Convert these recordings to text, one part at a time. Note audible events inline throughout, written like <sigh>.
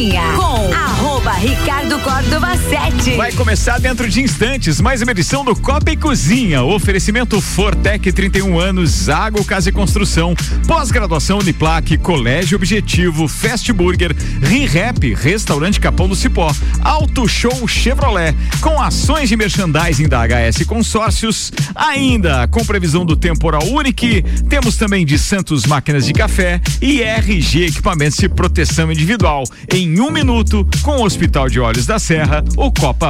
Cozinha Vai começar dentro de instantes mais uma edição do Copa e Cozinha. Oferecimento Fortec 31 anos, Zago Casa e Construção, pós-graduação Uniplaque, Colégio Objetivo, Fast Burger, ReHap, Restaurante Capão do Cipó, Auto Show Chevrolet, com ações de merchandising da HS Consórcios, ainda com previsão do temporal Unique, temos também de Santos Máquinas de Café e RG Equipamentos de Proteção Individual. Em um minuto, com o Hospital de Olhos da Serra, o Copa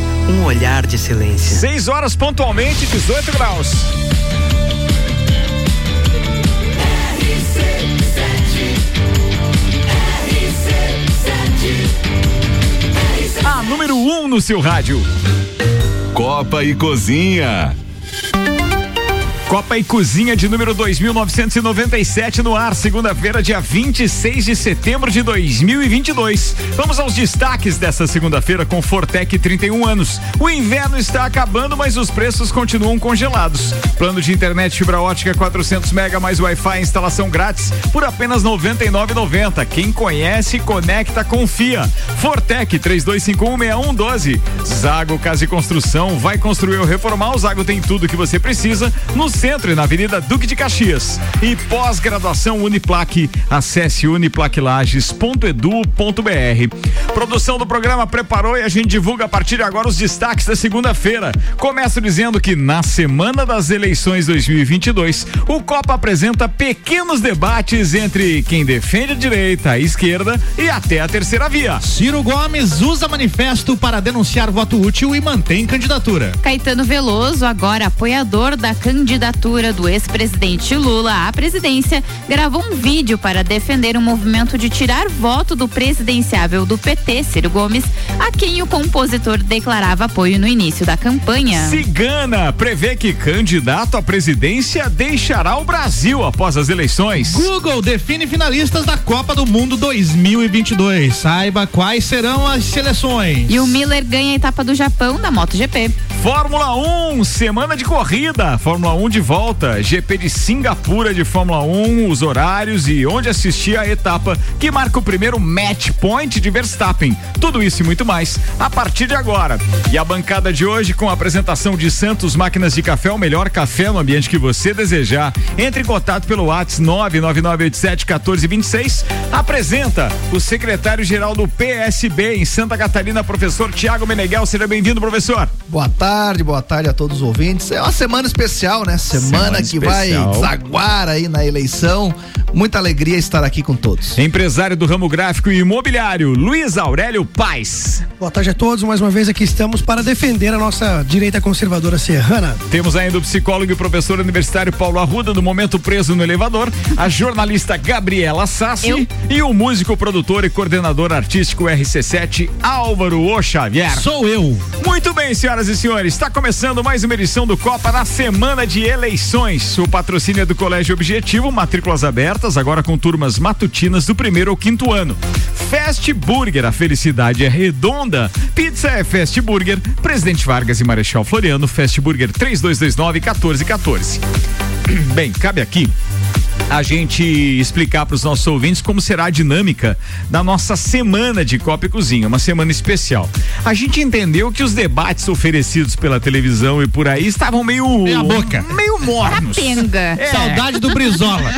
Um olhar de excelência. 6 horas pontualmente, 18 graus. A número 1 um no seu rádio. Copa e Cozinha. Copa e Cozinha de número 2997 no ar, segunda-feira, dia 26 de setembro de 2022. Vamos aos destaques dessa segunda-feira com Fortec 31 anos. O inverno está acabando, mas os preços continuam congelados. Plano de internet fibra ótica 400 mega mais Wi-Fi instalação grátis por apenas 99,90. Quem conhece, conecta, confia. Fortec 32516112. Zago Casa e Construção vai construir ou reformar. O Zago tem tudo que você precisa no centro e na Avenida Duque de Caxias. E pós-graduação Uniplaque, acesse uniplaquelages.edu.br. Produção do programa preparou e a gente divulga a partir de agora os destaques da segunda-feira. Começo dizendo que na semana das eleições 2022, o Copa apresenta pequenos debates entre quem defende a direita, a esquerda e até a terceira via. Ciro Gomes usa manifesto para denunciar voto útil e mantém candidatura. Caetano Veloso, agora apoiador da candidatura candidatura do ex-presidente Lula à presidência, gravou um vídeo para defender um movimento de tirar voto do presidenciável do PT, Ciro Gomes, a quem o compositor declarava apoio no início da campanha. Cigana prevê que candidato à presidência deixará o Brasil após as eleições. Google define finalistas da Copa do Mundo 2022. Saiba quais serão as seleções. E o Miller ganha a etapa do Japão da MotoGP. Fórmula 1, semana de corrida. Fórmula 1 de volta. GP de Singapura de Fórmula 1, os horários e onde assistir a etapa que marca o primeiro match point de Verstappen. Tudo isso e muito mais a partir de agora. E a bancada de hoje com a apresentação de Santos Máquinas de Café, o melhor café no ambiente que você desejar. Entre em contato pelo WhatsApp 999871426. Apresenta o secretário-geral do PSB em Santa Catarina, professor Tiago Meneghel. Seja bem-vindo, professor. Boa tarde, boa tarde a todos os ouvintes. É uma semana especial, né? Semana, semana que especial. vai desaguar aí na eleição. Muita alegria estar aqui com todos. Empresário do ramo gráfico e imobiliário, Luiz Aurélio Paz. Boa tarde a todos. Mais uma vez aqui estamos para defender a nossa direita conservadora serrana. Temos ainda o psicólogo e professor universitário Paulo Arruda, do Momento Preso no Elevador, a jornalista Gabriela Sassi Eu? e o músico, produtor e coordenador artístico RC7, Álvaro O Xavier. Sou eu. Muito bem, senhoras e senhores. Está começando mais uma edição do Copa na semana de eleições. O patrocínio é do Colégio Objetivo, matrículas abertas agora com turmas matutinas do primeiro ao quinto ano. Fast Burger, a felicidade é redonda. Pizza é Fast Burger, Presidente Vargas e Marechal Floriano, Fast Burger 3229 1414. <clears throat> Bem, cabe aqui a gente explicar para os nossos ouvintes como será a dinâmica da nossa semana de Copa e Cozinha, uma semana especial. A gente entendeu que os debates oferecidos pela televisão e por aí estavam meio meia boca, mornos. Capenga. É. Saudade do Brizola.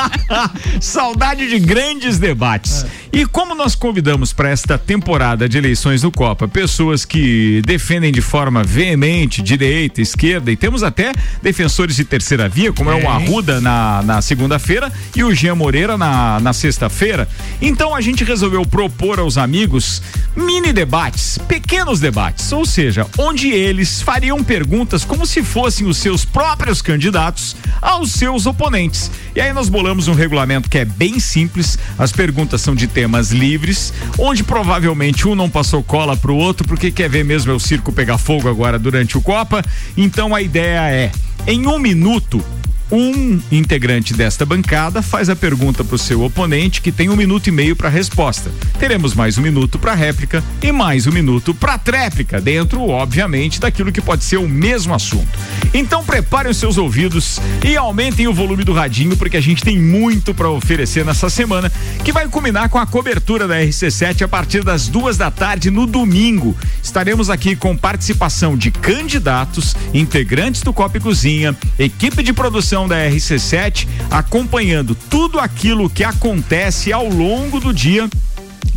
<laughs> Saudade de grandes debates. E como nós convidamos para esta temporada de eleições do Copa pessoas que defendem de forma veemente direita, esquerda e temos até defensores de terceira via, como é, o Arruda na, na segunda-feira e o Jean Moreira na, na sexta-feira. Então a gente resolveu propor aos amigos mini debates, pequenos debates, ou seja, onde eles fariam perguntas como se fossem os seus próprios candidatos aos seus oponentes. E aí nós bolamos um regulamento que é bem simples, as perguntas são de temas livres, onde provavelmente um não passou cola pro outro porque quer ver mesmo é o circo pegar fogo agora durante o Copa. Então a ideia é, em um minuto, um integrante desta bancada faz a pergunta para o seu oponente, que tem um minuto e meio para a resposta. Teremos mais um minuto para réplica e mais um minuto para tréplica, dentro, obviamente, daquilo que pode ser o mesmo assunto. Então preparem os seus ouvidos e aumentem o volume do radinho, porque a gente tem muito para oferecer nessa semana, que vai culminar com a cobertura da RC7 a partir das duas da tarde no domingo. Estaremos aqui com participação de candidatos, integrantes do Copa e Cozinha, equipe de produção da RC7, acompanhando tudo aquilo que acontece ao longo do dia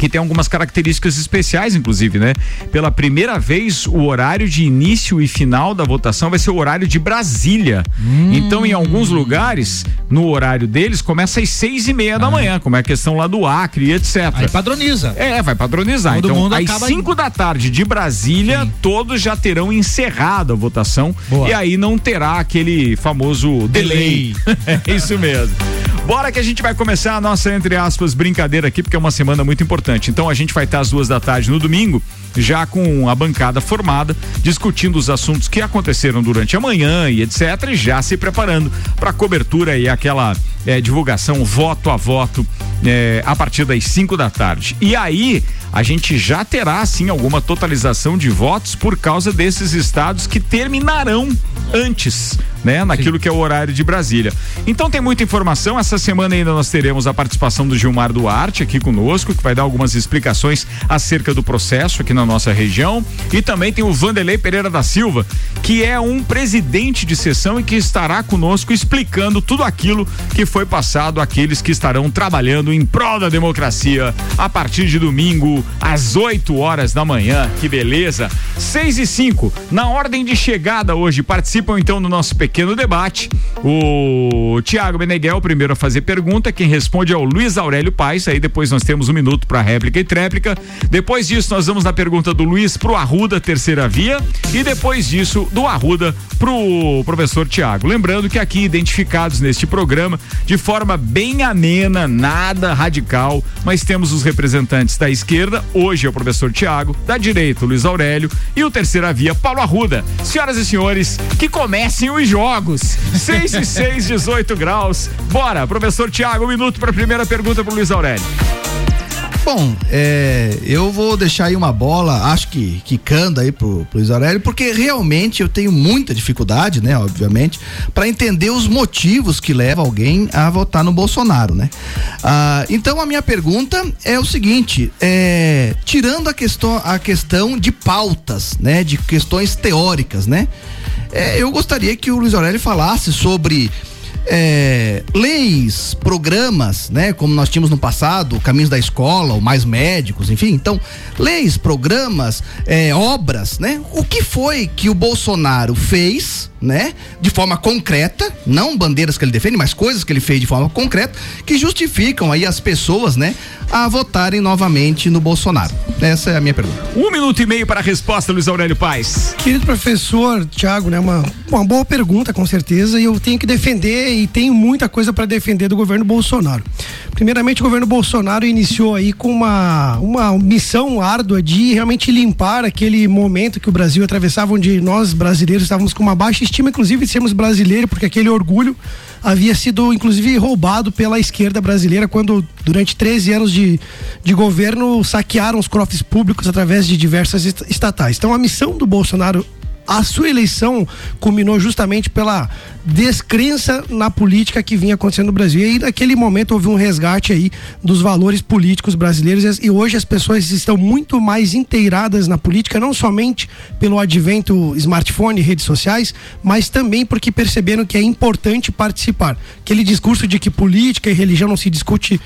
que tem algumas características especiais, inclusive, né? Pela primeira vez, o horário de início e final da votação vai ser o horário de Brasília. Hum. Então, em alguns lugares, no horário deles, começa às seis e meia ah. da manhã, como é a questão lá do Acre etc. Aí padroniza. É, vai padronizar. Todo então, às cinco da tarde de Brasília, Sim. todos já terão encerrado a votação Boa. e aí não terá aquele famoso delay. delay. <laughs> é isso mesmo. Bora que a gente vai começar a nossa, entre aspas, brincadeira aqui, porque é uma semana muito importante. Então a gente vai estar às duas da tarde no domingo, já com a bancada formada, discutindo os assuntos que aconteceram durante a manhã e etc. E já se preparando para a cobertura e aquela é, divulgação voto a voto é, a partir das 5 da tarde. E aí a gente já terá sim alguma totalização de votos por causa desses estados que terminarão antes né? Naquilo Sim. que é o horário de Brasília. Então tem muita informação. Essa semana ainda nós teremos a participação do Gilmar Duarte aqui conosco, que vai dar algumas explicações acerca do processo aqui na nossa região. E também tem o Vanderlei Pereira da Silva, que é um presidente de sessão e que estará conosco explicando tudo aquilo que foi passado àqueles que estarão trabalhando em prol da democracia a partir de domingo, às 8 horas da manhã. Que beleza! 6 e 5. Na ordem de chegada hoje, participam então do nosso pequeno debate. O Tiago Beneguel, primeiro a fazer pergunta, quem responde é o Luiz Aurélio Paes, aí depois nós temos um minuto para réplica e tréplica. Depois disso, nós vamos na pergunta do Luiz pro Arruda, terceira via, e depois disso, do Arruda pro professor Tiago. Lembrando que aqui, identificados neste programa, de forma bem amena, nada radical, mas temos os representantes da esquerda, hoje é o professor Tiago, da direita, o Luiz Aurélio, e o terceira via, Paulo Arruda. Senhoras e senhores, que comecem os jogos jogos. 6 e 6, 18 graus. Bora, professor Tiago, um minuto para a primeira pergunta para Luiz Aurélio. Bom, é, eu vou deixar aí uma bola, acho que quicando aí pro, pro Aurélio, porque realmente eu tenho muita dificuldade, né, obviamente, para entender os motivos que levam alguém a votar no Bolsonaro, né? Ah, então a minha pergunta é o seguinte, é, tirando a questão, a questão de pautas, né, de questões teóricas, né? É, eu gostaria que o Luiz Aurélio falasse sobre é, leis, programas, né? Como nós tínhamos no passado, Caminhos da Escola, o Mais Médicos, enfim. Então, leis, programas, é, obras, né? O que foi que o Bolsonaro fez né? De forma concreta, não bandeiras que ele defende, mas coisas que ele fez de forma concreta, que justificam aí as pessoas, né? A votarem novamente no Bolsonaro. Essa é a minha pergunta. Um minuto e meio para a resposta, Luiz Aurélio Paz. Querido professor Tiago, né? Uma, uma boa pergunta, com certeza, e eu tenho que defender e tenho muita coisa para defender do governo Bolsonaro. Primeiramente, o governo Bolsonaro iniciou aí com uma, uma missão árdua de realmente limpar aquele momento que o Brasil atravessava, onde nós brasileiros estávamos com uma baixa estima, inclusive, de sermos brasileiros, porque aquele orgulho havia sido, inclusive, roubado pela esquerda brasileira quando, durante 13 anos de, de governo, saquearam os cofres públicos através de diversas estatais. Então, a missão do Bolsonaro a sua eleição culminou justamente pela descrença na política que vinha acontecendo no Brasil. E aí, naquele momento, houve um resgate aí dos valores políticos brasileiros e hoje as pessoas estão muito mais inteiradas na política, não somente pelo advento smartphone e redes sociais, mas também porque perceberam que é importante participar. Aquele discurso de que política e religião não se discute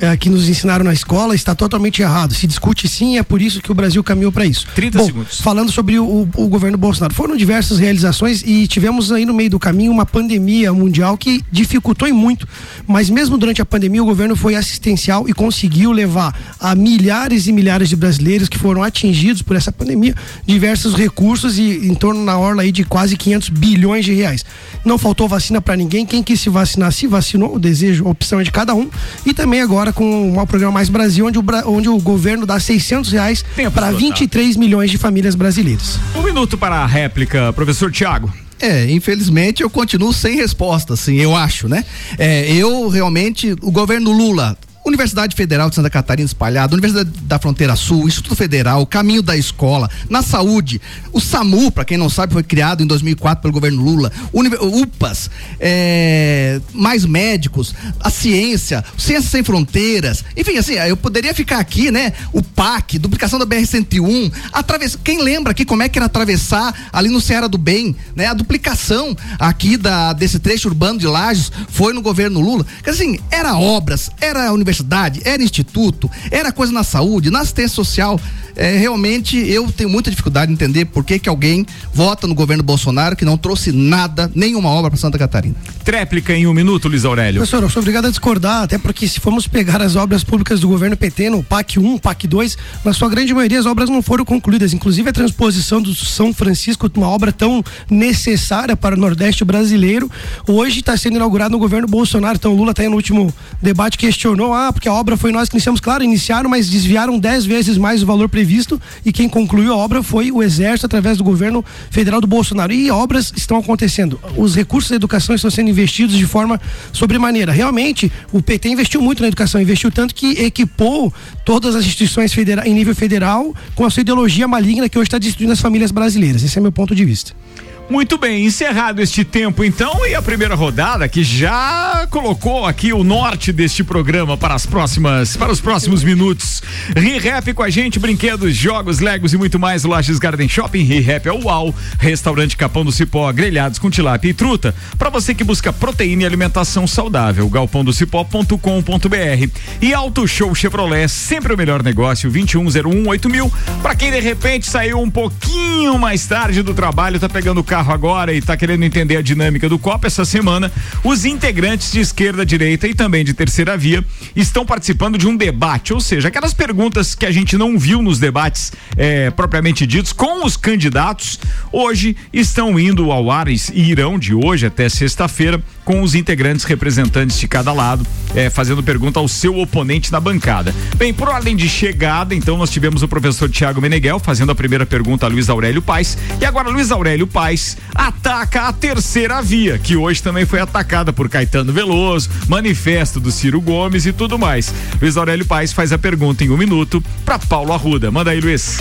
é, que nos ensinaram na escola está totalmente errado. Se discute sim, é por isso que o Brasil caminhou para isso. 30 Bom, segundos. Falando sobre o, o, governo Bolsonaro, foram diversas realizações e tivemos aí no meio do caminho uma pandemia mundial que dificultou e muito. Mas mesmo durante a pandemia, o governo foi assistencial e conseguiu levar a milhares e milhares de brasileiros que foram atingidos por essa pandemia diversos recursos e em torno na orla aí de quase 500 bilhões de reais. Não faltou vacina para ninguém. Quem quis se vacinar se vacinou. O desejo, a opção é de cada um. E também agora agora com o programa Mais Brasil, onde o, onde o governo dá 600 reais para 23 milhões de famílias brasileiras. Um minuto para a réplica, professor Tiago. É, infelizmente eu continuo sem resposta, assim, eu acho, né? É, eu realmente, o governo Lula Universidade Federal de Santa Catarina espalhada, Universidade da Fronteira Sul, Instituto Federal, Caminho da Escola, na saúde, o SAMU, para quem não sabe, foi criado em 2004 pelo governo Lula, UPAS, é, mais médicos, a ciência, Ciências Sem Fronteiras, enfim, assim, eu poderia ficar aqui, né? O PAC, duplicação da BR-101, através, quem lembra aqui como é que era atravessar ali no Ceará do Bem, né? A duplicação aqui da, desse trecho urbano de Lages foi no governo Lula, que assim, era obras, era universidade universidade, era instituto, era coisa na saúde, na assistência social. É, realmente eu tenho muita dificuldade de entender por que, que alguém vota no governo Bolsonaro que não trouxe nada, nenhuma obra para Santa Catarina. Tréplica em um minuto, Luiz Aurélio. Professor, eu sou obrigado a discordar, até porque se formos pegar as obras públicas do governo PT no PAC 1, PAC 2, na sua grande maioria as obras não foram concluídas. Inclusive a transposição do São Francisco, uma obra tão necessária para o Nordeste brasileiro, hoje está sendo inaugurada no governo Bolsonaro. Então o Lula até no último debate questionou, ah, porque a obra foi nós que iniciamos, claro, iniciaram, mas desviaram dez vezes mais o valor previsto e quem concluiu a obra foi o Exército através do governo federal do Bolsonaro. E obras estão acontecendo. Os recursos da educação estão sendo investidos de forma sobremaneira. Realmente, o PT investiu muito na educação, investiu tanto que equipou todas as instituições federais em nível federal com a sua ideologia maligna que hoje está destruindo as famílias brasileiras. Esse é meu ponto de vista. Muito bem, encerrado este tempo então e a primeira rodada que já colocou aqui o norte deste programa para as próximas, para os próximos minutos. ReHap com a gente, brinquedos, jogos, legos e muito mais. Lages Garden Shopping, ReHap é o UAU, restaurante Capão do Cipó, grelhados com tilápia e truta. Para você que busca proteína e alimentação saudável, galpondocipó.com.br e Auto Show Chevrolet, sempre o melhor negócio, 2101 mil. Para quem de repente saiu um pouquinho mais tarde do trabalho, tá pegando o carro agora e está querendo entender a dinâmica do Copa essa semana, os integrantes de esquerda, direita e também de terceira via estão participando de um debate, ou seja, aquelas perguntas que a gente não viu nos debates é, propriamente ditos com os candidatos, hoje estão indo ao ar e irão de hoje até sexta-feira com os integrantes representantes de cada lado, é, fazendo pergunta ao seu oponente na bancada. Bem, por ordem de chegada, então nós tivemos o professor Tiago Meneghel fazendo a primeira pergunta a Luiz Aurélio Paes e agora Luiz Aurélio Paes ataca a terceira via, que hoje também foi atacada por Caetano Veloso, manifesto do Ciro Gomes e tudo mais. Luiz Aurélio Paes faz a pergunta em um minuto para Paulo Arruda. Manda aí, Luiz.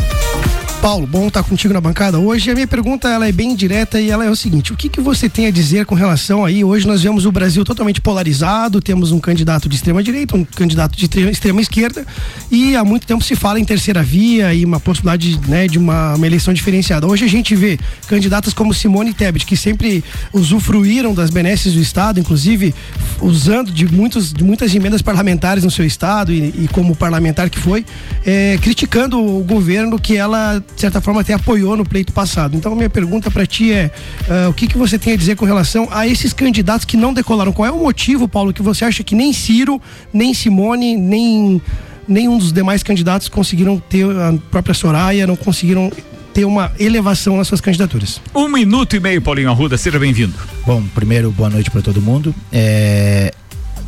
Paulo, bom estar contigo na bancada hoje. A minha pergunta ela é bem direta e ela é o seguinte: o que, que você tem a dizer com relação aí? Hoje nós vemos o Brasil totalmente polarizado, temos um candidato de extrema direita, um candidato de extrema esquerda e há muito tempo se fala em terceira via e uma possibilidade né, de uma, uma eleição diferenciada. Hoje a gente vê candidatas como Simone Tebet, que sempre usufruíram das benesses do Estado, inclusive usando de, muitos, de muitas emendas parlamentares no seu Estado e, e como parlamentar que foi, é, criticando o governo que ela de certa forma, até apoiou no pleito passado. Então, minha pergunta para ti é: uh, o que, que você tem a dizer com relação a esses candidatos que não decolaram? Qual é o motivo, Paulo, que você acha que nem Ciro, nem Simone, nem nenhum dos demais candidatos conseguiram ter a própria Soraya, não conseguiram ter uma elevação nas suas candidaturas. Um minuto e meio, Paulinho Arruda, seja bem-vindo. Bom, primeiro, boa noite para todo mundo. É...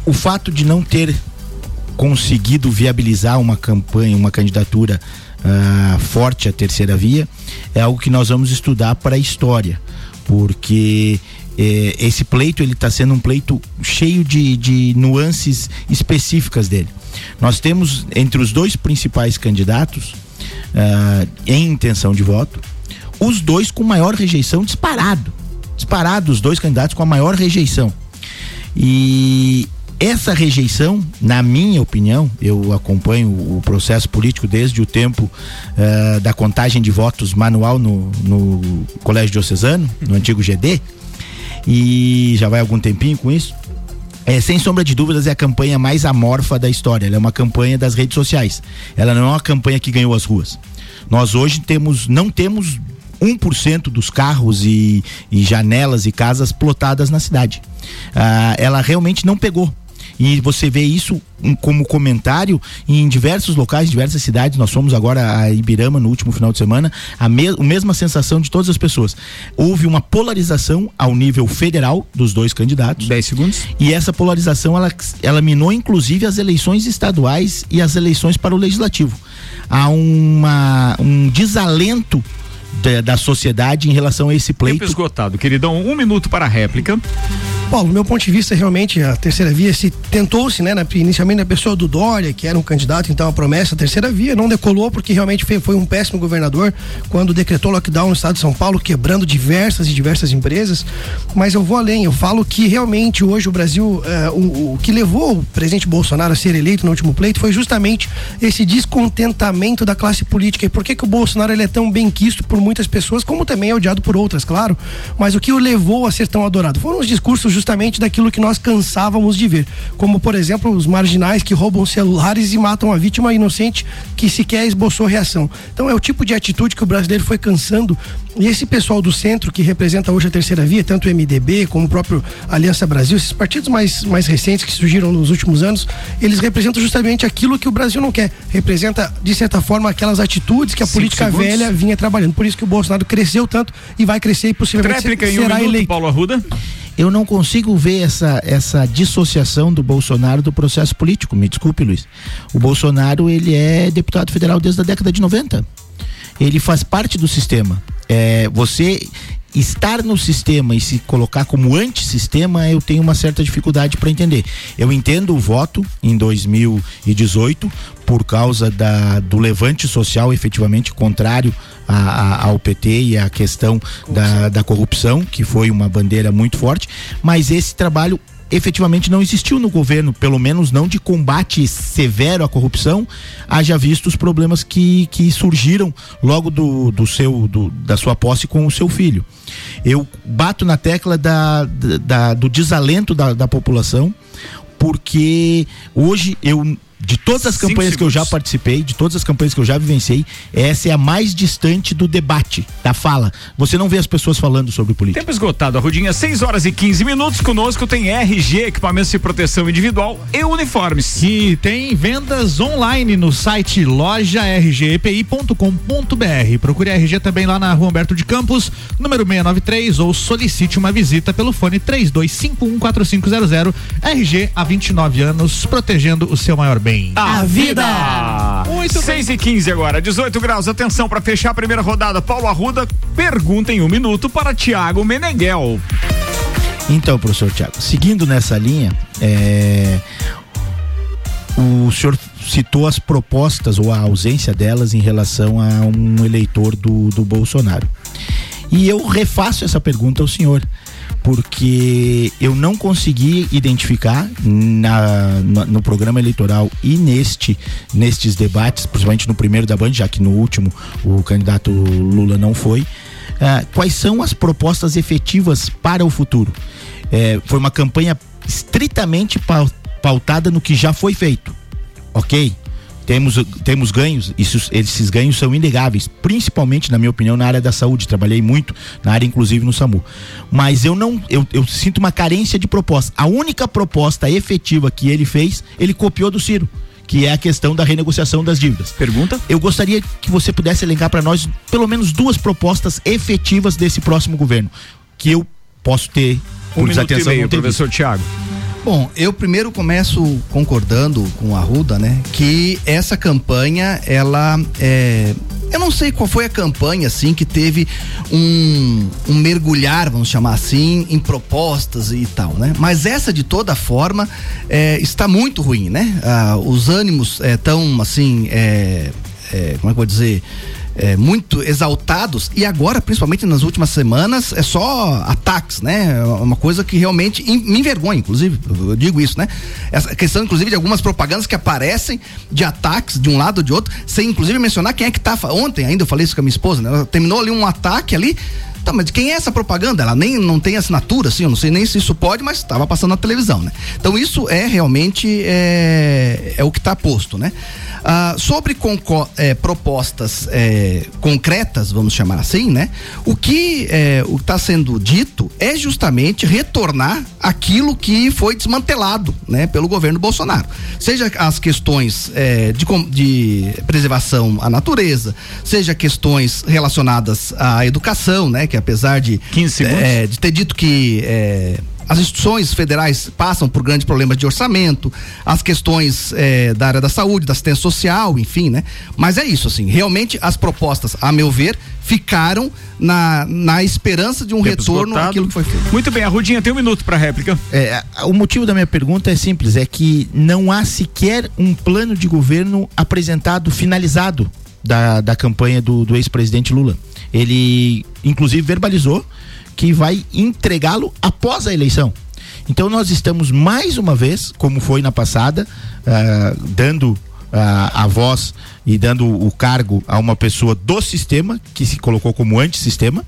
O fato de não ter conseguido viabilizar uma campanha, uma candidatura uh, forte a terceira via, é algo que nós vamos estudar para a história, porque eh, esse pleito ele está sendo um pleito cheio de, de nuances específicas dele. Nós temos entre os dois principais candidatos uh, em intenção de voto os dois com maior rejeição disparado. Disparado, os dois candidatos com a maior rejeição. E essa rejeição, na minha opinião, eu acompanho o processo político desde o tempo uh, da contagem de votos manual no, no Colégio Diocesano, no antigo GD, e já vai algum tempinho com isso. É, sem sombra de dúvidas, é a campanha mais amorfa da história. Ela é uma campanha das redes sociais. Ela não é uma campanha que ganhou as ruas. Nós hoje temos, não temos 1% dos carros e, e janelas e casas plotadas na cidade. Ah, ela realmente não pegou. E você vê isso como comentário em diversos locais, em diversas cidades. Nós fomos agora a Ibirama no último final de semana, a, me a mesma sensação de todas as pessoas. Houve uma polarização ao nível federal dos dois candidatos. 10 segundos. E essa polarização ela, ela minou inclusive as eleições estaduais e as eleições para o legislativo. Há uma, um desalento da, da, sociedade em relação a esse pleito. Tempo esgotado, queridão. Um minuto para a réplica. Paulo, meu ponto de vista, realmente a terceira via se tentou-se, né, na, inicialmente na pessoa do Dória, que era um candidato, então a promessa, a terceira via não decolou porque realmente foi, foi um péssimo governador quando decretou lockdown no estado de São Paulo, quebrando diversas e diversas empresas. Mas eu vou além, eu falo que realmente hoje o Brasil, eh, o, o, que levou o presidente Bolsonaro a ser eleito no último pleito foi justamente esse descontentamento da classe política. E por que, que o Bolsonaro ele é tão bem quisto por muitas pessoas, como também é odiado por outras, claro. Mas o que o levou a ser tão adorado foram os discursos justamente daquilo que nós cansávamos de ver, como por exemplo os marginais que roubam celulares e matam a vítima inocente que sequer esboçou reação. Então é o tipo de atitude que o brasileiro foi cansando e esse pessoal do centro que representa hoje a terceira via, tanto o MDB como o próprio Aliança Brasil, esses partidos mais, mais recentes que surgiram nos últimos anos, eles representam justamente aquilo que o Brasil não quer. Representa, de certa forma, aquelas atitudes que a Cinco política segundos. velha vinha trabalhando. Por isso que o Bolsonaro cresceu tanto e vai crescer e possivelmente Tréplica será um eleito. Paulo Arruda eu não consigo ver essa, essa dissociação do Bolsonaro do processo político. Me desculpe, Luiz. O Bolsonaro, ele é deputado federal desde a década de 90. Ele faz parte do sistema. É, você estar no sistema e se colocar como antissistema, eu tenho uma certa dificuldade para entender. Eu entendo o voto em 2018 por causa da, do levante social efetivamente contrário a, a, ao PT e a questão da, da corrupção, que foi uma bandeira muito forte, mas esse trabalho efetivamente não existiu no governo, pelo menos não de combate severo à corrupção, haja visto os problemas que, que surgiram logo do, do seu do, da sua posse com o seu filho. Eu bato na tecla da, da do desalento da, da população, porque hoje eu de todas as campanhas que eu já participei, de todas as campanhas que eu já vivenciei, essa é a mais distante do debate, da fala. Você não vê as pessoas falando sobre política. Tempo esgotado, a Rudinha, 6 horas e 15 minutos. Conosco tem RG, equipamentos de proteção individual e uniformes. Que tem vendas online no site lojargpi.com.br. Procure a RG também lá na rua Humberto de Campos, número 693, ou solicite uma visita pelo fone 32514500. RG há 29 anos, protegendo o seu maior bem bem. A, vida. Muito 6 e 15 agora, 18 graus. Atenção para fechar a primeira rodada. Paulo Arruda pergunta em um minuto para Tiago Meneghel. Então, professor Tiago, seguindo nessa linha, é, o senhor citou as propostas ou a ausência delas em relação a um eleitor do, do Bolsonaro. E eu refaço essa pergunta ao senhor porque eu não consegui identificar na, no programa eleitoral e neste nestes debates, principalmente no primeiro da Band, já que no último o candidato Lula não foi, uh, quais são as propostas efetivas para o futuro. É, foi uma campanha estritamente pautada no que já foi feito, ok? Temos, temos ganhos, isso, esses ganhos são inegáveis, principalmente, na minha opinião, na área da saúde. Trabalhei muito na área, inclusive, no SAMU. Mas eu não, eu, eu sinto uma carência de proposta. A única proposta efetiva que ele fez, ele copiou do Ciro que é a questão da renegociação das dívidas. Pergunta? Eu gostaria que você pudesse elencar para nós pelo menos duas propostas efetivas desse próximo governo, que eu posso ter um por desatenção. E meio, professor Tiago. Bom, eu primeiro começo concordando com a Ruda, né? Que essa campanha, ela é. Eu não sei qual foi a campanha, assim, que teve um, um mergulhar, vamos chamar assim, em propostas e tal, né? Mas essa, de toda forma, é, está muito ruim, né? Ah, os ânimos estão, é, assim, é, é, como é que eu vou dizer? É, muito exaltados e agora, principalmente nas últimas semanas, é só ataques, né? É uma coisa que realmente me envergonha, inclusive, eu digo isso, né? Essa questão, inclusive, de algumas propagandas que aparecem de ataques de um lado ou de outro, sem inclusive mencionar quem é que tá. Ontem ainda eu falei isso com a minha esposa, né? Ela terminou ali um ataque ali. Tá, mas de quem é essa propaganda? Ela nem não tem assinatura, assim, eu não sei nem se isso pode, mas estava passando na televisão, né? Então isso é realmente é, é o que está posto, né? Ah, sobre é, propostas é, concretas, vamos chamar assim, né? O que é, o está sendo dito é justamente retornar aquilo que foi desmantelado, né, pelo governo Bolsonaro. Seja as questões é, de, de preservação à natureza, seja questões relacionadas à educação, né, que apesar de é, de ter dito que é, as instituições federais passam por grandes problemas de orçamento, as questões é, da área da saúde, da assistência social, enfim, né? Mas é isso, assim, realmente as propostas, a meu ver, ficaram na, na esperança de um Tempo retorno esgotado. àquilo que foi feito. Muito bem, a Rudinha tem um minuto para réplica. É, o motivo da minha pergunta é simples, é que não há sequer um plano de governo apresentado, finalizado da, da campanha do, do ex-presidente Lula. Ele, inclusive, verbalizou que vai entregá-lo após a eleição. Então nós estamos mais uma vez, como foi na passada, uh, dando uh, a voz e dando o cargo a uma pessoa do sistema que se colocou como antissistema.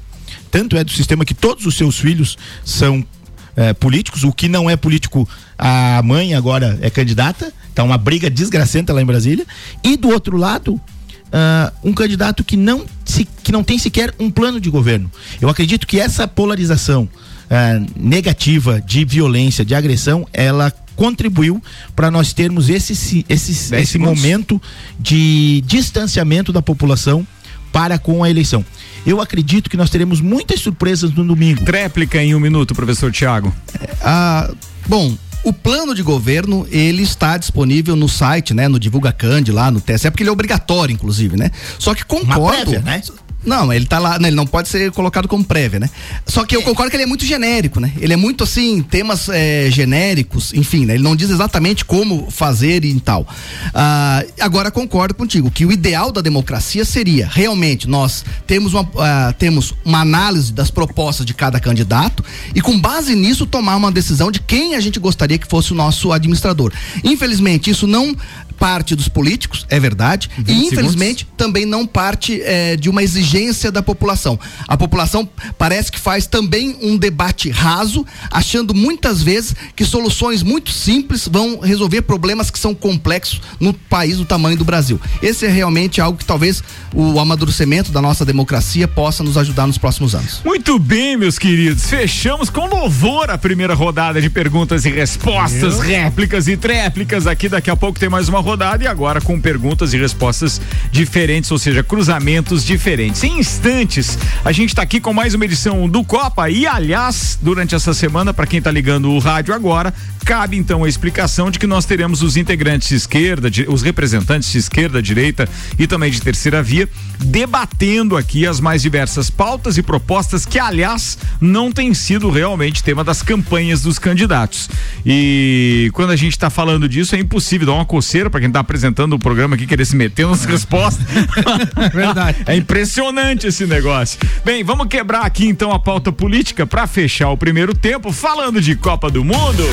Tanto é do sistema que todos os seus filhos são uh, políticos. O que não é político, a mãe agora é candidata. Tá uma briga desgracenta lá em Brasília. E do outro lado, uh, um candidato que não, se, que não tem sequer um plano de governo. Eu acredito que essa polarização uh, negativa de violência, de agressão, ela contribuiu para nós termos esse, esse, esse momento de distanciamento da população para com a eleição. Eu acredito que nós teremos muitas surpresas no domingo. Tréplica em um minuto, professor Tiago. Ah, bom, o plano de governo, ele está disponível no site, né? No Divulga Cand, lá no TSE, porque ele é obrigatório, inclusive, né? Só que concordo. Prévia, né? Não, ele tá lá, né, ele não pode ser colocado como prévia, né? Só que eu concordo que ele é muito genérico, né? Ele é muito assim, temas é, genéricos, enfim, né? Ele não diz exatamente como fazer e tal. Ah, agora concordo contigo que o ideal da democracia seria realmente nós temos uma, ah, temos uma análise das propostas de cada candidato e com base nisso tomar uma decisão de quem a gente gostaria que fosse o nosso administrador. Infelizmente, isso não parte dos políticos, é verdade, e infelizmente segundos. também não parte é, de uma exigência da população. A população parece que faz também um debate raso, achando muitas vezes que soluções muito simples vão resolver problemas que são complexos no país do tamanho do Brasil. Esse é realmente algo que talvez o amadurecimento da nossa democracia possa nos ajudar nos próximos anos. Muito bem, meus queridos, fechamos com louvor a primeira rodada de perguntas e respostas, réplicas e tréplicas. Aqui daqui a pouco tem mais uma rodada e agora com perguntas e respostas diferentes, ou seja, cruzamentos diferentes. Em instantes, a gente está aqui com mais uma edição do Copa e, aliás, durante essa semana, para quem está ligando o rádio agora, cabe então a explicação de que nós teremos os integrantes de esquerda, de, os representantes de esquerda, direita e também de terceira via, debatendo aqui as mais diversas pautas e propostas que, aliás, não tem sido realmente tema das campanhas dos candidatos. E quando a gente está falando disso, é impossível dar uma coceira para quem está apresentando o programa aqui querer se meter nas respostas. <laughs> Verdade. É impressionante esse negócio. Bem, vamos quebrar aqui então a pauta política para fechar o primeiro tempo falando de Copa do Mundo.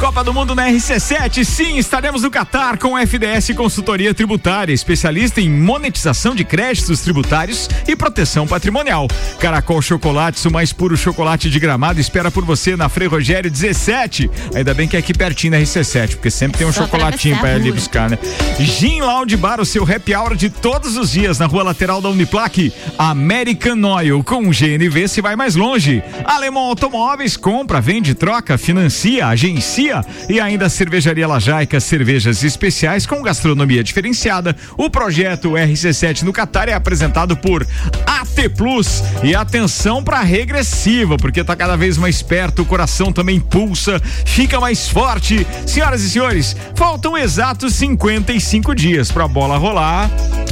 Copa do Mundo na RC7, sim, estaremos no Catar com FDS Consultoria Tributária, especialista em monetização de créditos tributários e proteção patrimonial. Caracol Chocolates, o mais puro chocolate de gramado, espera por você na Frei Rogério 17. Ainda bem que é aqui pertinho na RC7, porque sempre tem um Só chocolatinho para ali buscar, né? Gin Lounge Bar, o seu happy hour de todos os dias na rua lateral da Uniplaque. American Oil, com GNV se vai mais longe. Alemão Automóveis, compra, vende, troca, financia, agencia e ainda a Cervejaria Lajaica, cervejas especiais com gastronomia diferenciada. O projeto RC7 no Catar é apresentado por AT Plus. E atenção para regressiva, porque tá cada vez mais perto, o coração também pulsa, fica mais forte. Senhoras e senhores, faltam exatos 55 dias para a bola rolar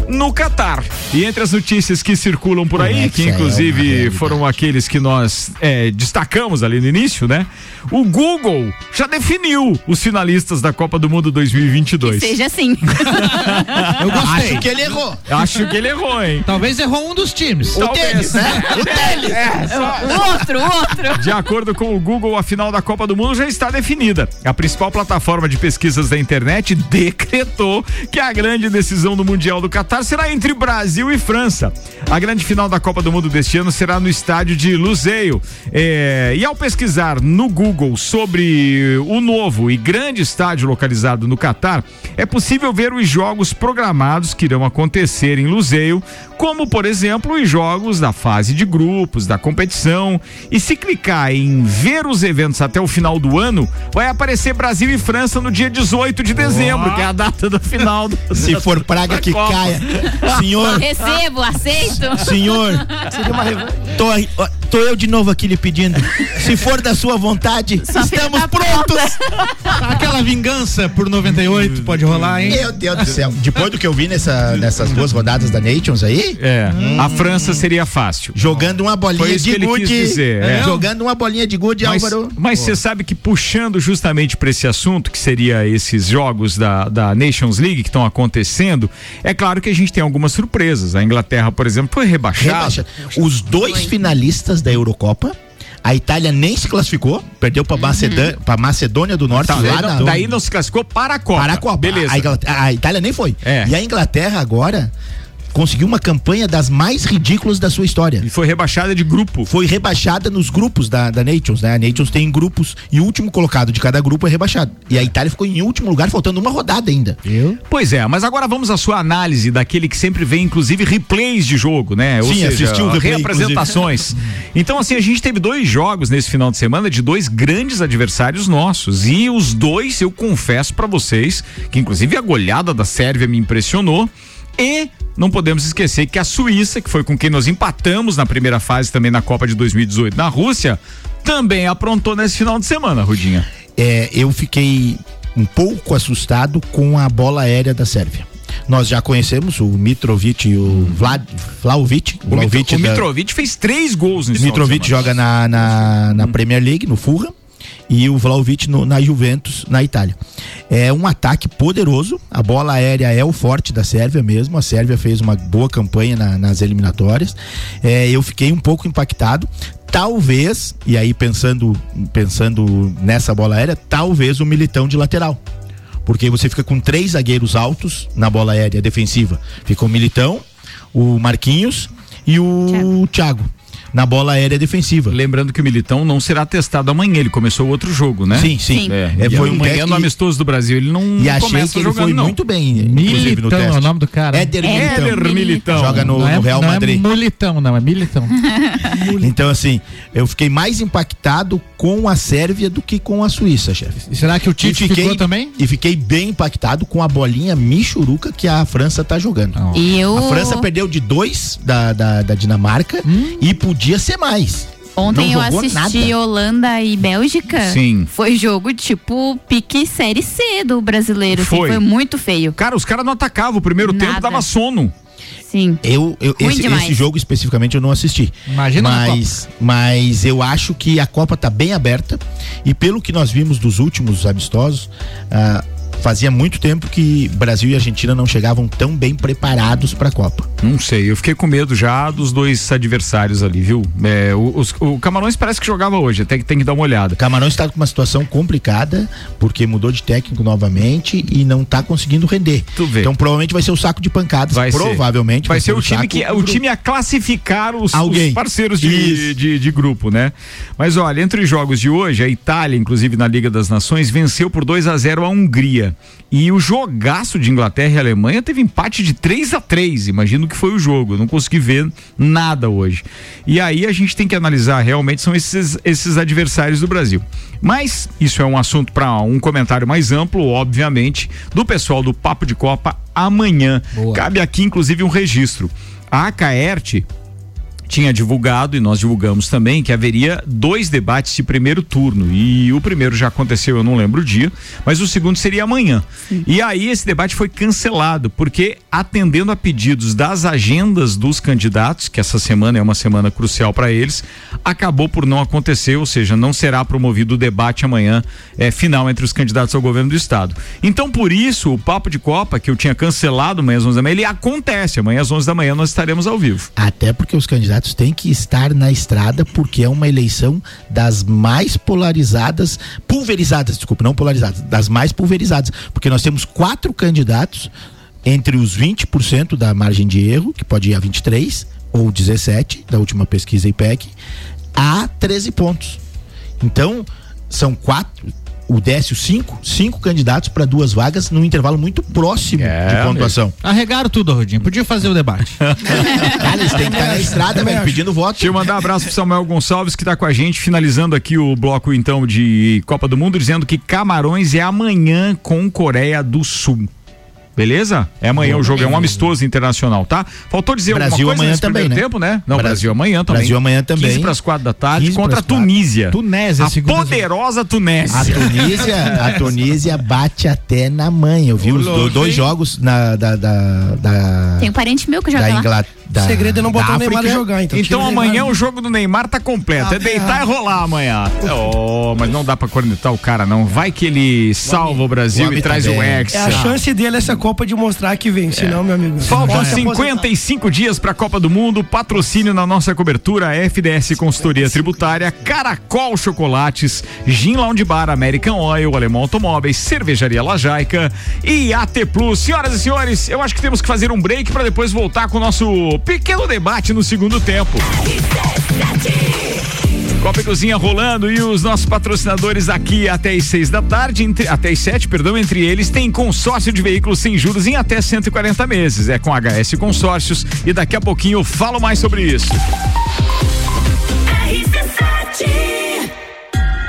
no Catar. E entre as notícias que circulam por aí, que inclusive foram aqueles que nós é, destacamos ali no início, né? O Google já definiu definiu os finalistas da Copa do Mundo 2022. Seja assim. <laughs> Eu gostei. Acho que ele errou. Acho que ele errou, hein? Talvez errou um dos times. O deles, né? <laughs> O deles. o outro, o outro. De acordo com o Google, a final da Copa do Mundo já está definida. A principal plataforma de pesquisas da internet decretou que a grande decisão do Mundial do Catar será entre Brasil e França. A grande final da Copa do Mundo deste ano será no estádio de Luzeio. É, e ao pesquisar no Google sobre o novo e grande estádio localizado no Catar, é possível ver os jogos programados que irão acontecer em Luzeio, como por exemplo os jogos da fase de grupos da competição. E se clicar em ver os eventos até o final do ano, vai aparecer Brasil e França no dia 18 de dezembro, que é a data da final. Do, Se <laughs> for praga que Copa. caia. Senhor, Recebo, aceito. senhor, tô, tô eu de novo aqui lhe pedindo. Se for da sua vontade, estamos tá prontos. <laughs> Aquela vingança por 98 pode rolar, hein? Meu Deus do céu. Depois do que eu vi nessa, nessas duas rodadas da Nations aí, É, a França seria fácil. jogando uma Foi bolinha de gude. dizer, é. Jogando uma bolinha de gude, Mas, Álvaro. mas você sabe que puxando justamente para esse assunto, que seria esses jogos da, da Nations League que estão acontecendo, é claro que a gente tem algumas surpresas. A Inglaterra, por exemplo, foi rebaixada. Rebaixa. Os dois finalistas da Eurocopa. A Itália nem se classificou, perdeu para Macedônia, pra Macedônia do Norte Tá, lá daí, na, não, daí não se classificou para a Copa. para a Copa. Beleza. A, Inglaterra- a Itália nem foi. É. E a Inglaterra agora conseguiu uma campanha das mais ridículas da sua história. E foi rebaixada de grupo. Foi rebaixada nos grupos da, da Nations, né? A Nations tem grupos e o último colocado de cada grupo é rebaixado. E a Itália ficou em último lugar, faltando uma rodada ainda. Pois é, mas agora vamos à sua análise daquele que sempre vê, inclusive, replays de jogo, né? Ou Sim, seja, assistiu replay, reapresentações. <laughs> então, assim, a gente teve dois jogos nesse final de semana de dois grandes adversários nossos. E os dois, eu confesso pra vocês, que inclusive a goleada da Sérvia me impressionou. E não podemos esquecer que a Suíça, que foi com quem nós empatamos na primeira fase também na Copa de 2018 na Rússia, também aprontou nesse final de semana, Rudinha. É, eu fiquei um pouco assustado com a bola aérea da Sérvia. Nós já conhecemos o Mitrovic e o Vlad, Vlaovic. O, Mitro, Vlahovic o da- Mitrovic fez três gols nesse Mitrovic joga na, na, na Premier League, no Fulham, e o Vlaovic no- na Juventus, na Itália. É um ataque poderoso, a bola aérea é o forte da Sérvia mesmo, a Sérvia fez uma boa campanha na- nas eliminatórias. É, eu fiquei um pouco impactado. Talvez, e aí pensando, pensando nessa bola aérea, talvez o militão de lateral. Porque você fica com três zagueiros altos na bola aérea defensiva. Fica o Militão, o Marquinhos e o Thiago na bola aérea defensiva. Lembrando que o Militão não será testado amanhã, ele começou outro jogo, né? Sim, sim. Sim. É, É, foi um amanhã teste- no amistoso do Brasil, ele não E achei começa que ele jogando, foi não. muito bem, inclusive no Militão é o teste. nome do cara. Éder Éder Militão. Militão. Joga no, não é, no Real não Madrid. é mulitão, não, é militão. <laughs> Então, assim, eu fiquei mais impactado com a Sérvia do que com a Suíça, chefe. E será que o Tite ficou também? E fiquei bem impactado com a bolinha michuruca que a França tá jogando. E eu. A França perdeu de dois da, da, da Dinamarca e podia ser mais. Ontem não eu assisti nada. Holanda e Bélgica. Sim. Foi jogo tipo pique série C do brasileiro. assim, Foi. foi muito feio. Cara, os caras não atacavam, o primeiro Nada. tempo dava sono. Sim. Eu, eu esse, esse jogo especificamente eu não assisti. Imagina na mas, mas eu acho que a Copa tá bem aberta e pelo que nós vimos dos últimos amistosos, ah, fazia muito tempo que Brasil e Argentina não chegavam tão bem preparados para a Copa. Não sei, eu fiquei com medo já dos dois adversários ali, viu? É, o, os- o Camarões parece que jogava hoje, até que tem que dar uma olhada. Camarões está com uma situação complicada porque mudou de técnico novamente e não tá conseguindo render. Tu vê. Então provavelmente vai ser o saco de pancadas. Vai ser. provavelmente Vai ser o time saco que o time a classificar os, Alguém. os parceiros de, de, de grupo, né? Mas olha, entre os jogos de hoje, a Itália, inclusive na Liga das Nações, venceu por 2 a 0 a Hungria. E o jogaço de Inglaterra e Alemanha teve empate de 3 a 3 Imagino que foi o jogo. Eu não consegui ver nada hoje. E aí a gente tem que analisar realmente são esses, esses adversários do Brasil. Mas isso é um assunto para um comentário mais amplo, obviamente, do pessoal do Papo de Copa amanhã. Cabe aqui, inclusive, um registro. A Acaerte tinha divulgado e nós divulgamos também que haveria dois debates de primeiro turno e o primeiro já aconteceu, eu não lembro o dia, mas o segundo seria amanhã. E aí esse debate foi cancelado porque atendendo a pedidos das agendas dos candidatos, que essa semana é uma semana crucial para eles, acabou por não acontecer, ou seja, não será promovido o debate amanhã é, final entre os candidatos ao governo do estado. Então por isso o papo de Copa que eu tinha cancelado amanhã às 11 da manhã, ele acontece. Amanhã às 11 da manhã nós estaremos ao vivo. Até porque os candidatos têm que estar na estrada, porque é uma eleição das mais polarizadas, pulverizadas, desculpa, não polarizadas, das mais pulverizadas. Porque nós temos quatro candidatos entre os 20% da margem de erro, que pode ir a 23 ou 17 da última pesquisa IPEC, a 13 pontos. Então, são quatro, o Décio cinco, cinco candidatos para duas vagas num intervalo muito próximo É, de pontuação. Arregaram tudo, Rodinho. Podia fazer o debate. <laughs> Cara, eles têm que estar na estrada, velho, pedindo voto. Deixa eu mandar um abraço pro Samuel Gonçalves que está com a gente, finalizando aqui o bloco então de Copa do Mundo, dizendo que Camarões é amanhã com Coreia do Sul. Beleza? É amanhã o jogo, é um amistoso internacional, tá? Faltou dizer Brasil alguma coisa amanhã nesse também, primeiro né? tempo, né? Não, Bra- Brasil amanhã também. Brasil amanhã também. 15 para as 4 da tarde 15 contra a. Tunísia. Tunésia, a poderosa Tunésia. A Tunísia, a Tunísia bate até na mãe. Eu vi Ô, os louco, dois hein? jogos na, da, da, da, Tem um parente meu que joga da lá. Inglaterra. O segredo é não botar da o Neymar jogar, então. Então o amanhã Neymar. o jogo do Neymar tá completo. Ah, é deitar ah. e rolar amanhã. Oh, mas não dá pra cornetar o cara, não. Vai que ele salva o Brasil o e traz também. o Hexa. É a chance dele essa Copa de mostrar que vem, senão, meu amigo. Faltam pode se aposentar. 55 dias para a Copa do Mundo. Patrocínio na nossa cobertura FDS Consultoria Tributária, Caracol Chocolates, Gin Lounge Bar, American Oil, Alemão Automóveis, Cervejaria Lajaica e AT Plus. Senhoras e senhores, eu acho que temos que fazer um break para depois voltar com o nosso pequeno debate no segundo tempo. Copa e Cozinha rolando e os nossos patrocinadores aqui até as seis da tarde, entre- até as sete, perdão, entre eles tem consórcio de veículos sem juros em até 140 meses. É com HS Consórcios e daqui a pouquinho eu falo mais sobre isso.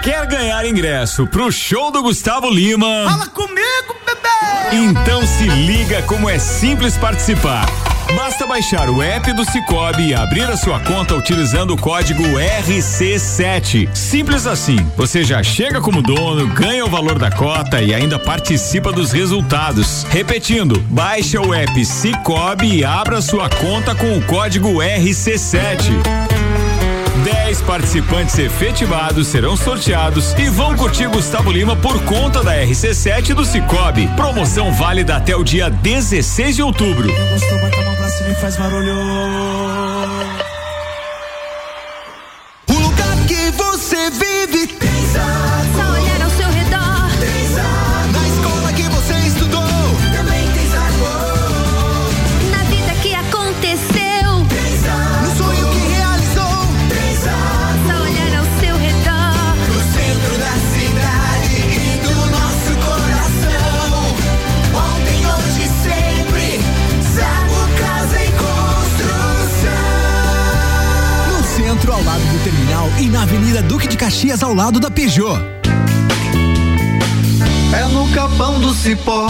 Quer ganhar ingresso pro show do Gustavo Lima? Fala comigo, bebê! Então se liga como é simples participar. Basta baixar o app do Cicobi e abrir a sua conta utilizando o código RC7. Simples assim. Você já chega como dono, ganha o valor da cota e ainda participa dos resultados. Repetindo, baixa o app Cicobi e abra sua conta com o código RC7. 10 participantes efetivados serão sorteados e vão curtir Gustavo Lima por conta da RC7 do Cicobi. Promoção válida até o dia 16 de outubro. O Caxias, ao lado da Peugeot. É no capão do cipó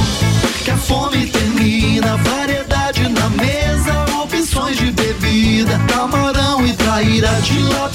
que a fome termina. Variedade na mesa, opções de bebida. Camarão e traíra, tilápia, a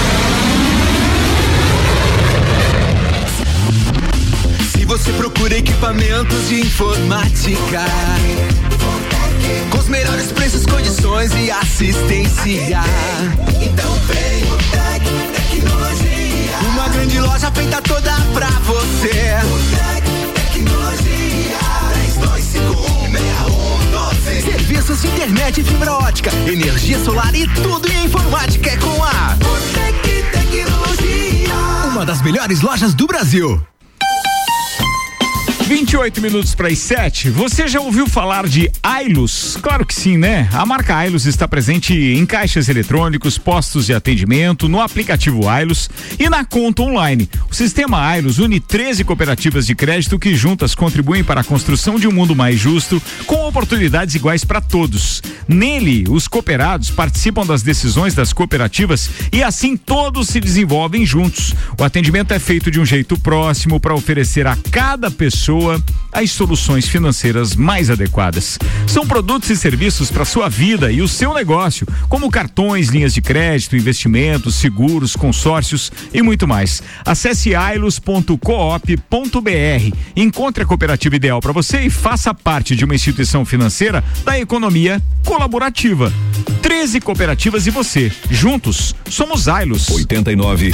Você procura equipamentos de informática, com os melhores preços, condições e assistência, então vem o Tec Tecnologia. Uma grande loja feita toda pra você. O Tec Tecnologia. 32516112. Serviços de internet e fibra ótica, energia solar e tudo em informática é com a Botec Tecnologia. Uma das melhores lojas do Brasil. 28 minutos para as 7. Você já ouviu falar de Ailus? Claro que sim, né? A marca Ailus está presente em caixas eletrônicos, postos de atendimento, no aplicativo Ailus e na conta online. O sistema Ailus une 13 cooperativas de crédito que juntas contribuem para a construção de um mundo mais justo, com oportunidades iguais para todos. Nele, os cooperados participam das decisões das cooperativas e assim todos se desenvolvem juntos. O atendimento é feito de um jeito próximo para oferecer a cada pessoa as soluções financeiras mais adequadas. São produtos e serviços para sua vida e o seu negócio, como cartões, linhas de crédito, investimentos, seguros, consórcios e muito mais. Acesse ailos.coop.br. Encontre a cooperativa ideal para você e faça parte de uma instituição financeira da economia colaborativa. 13 cooperativas e você. Juntos, somos Ailos. 89.9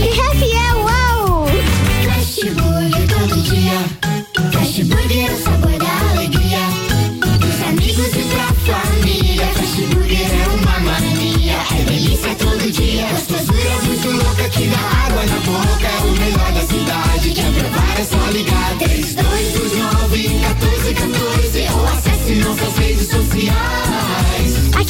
Que dá água na boca. É o melhor da cidade. Quer provar é só ligar. 3229 1414 ou acesse nossas redes sociais.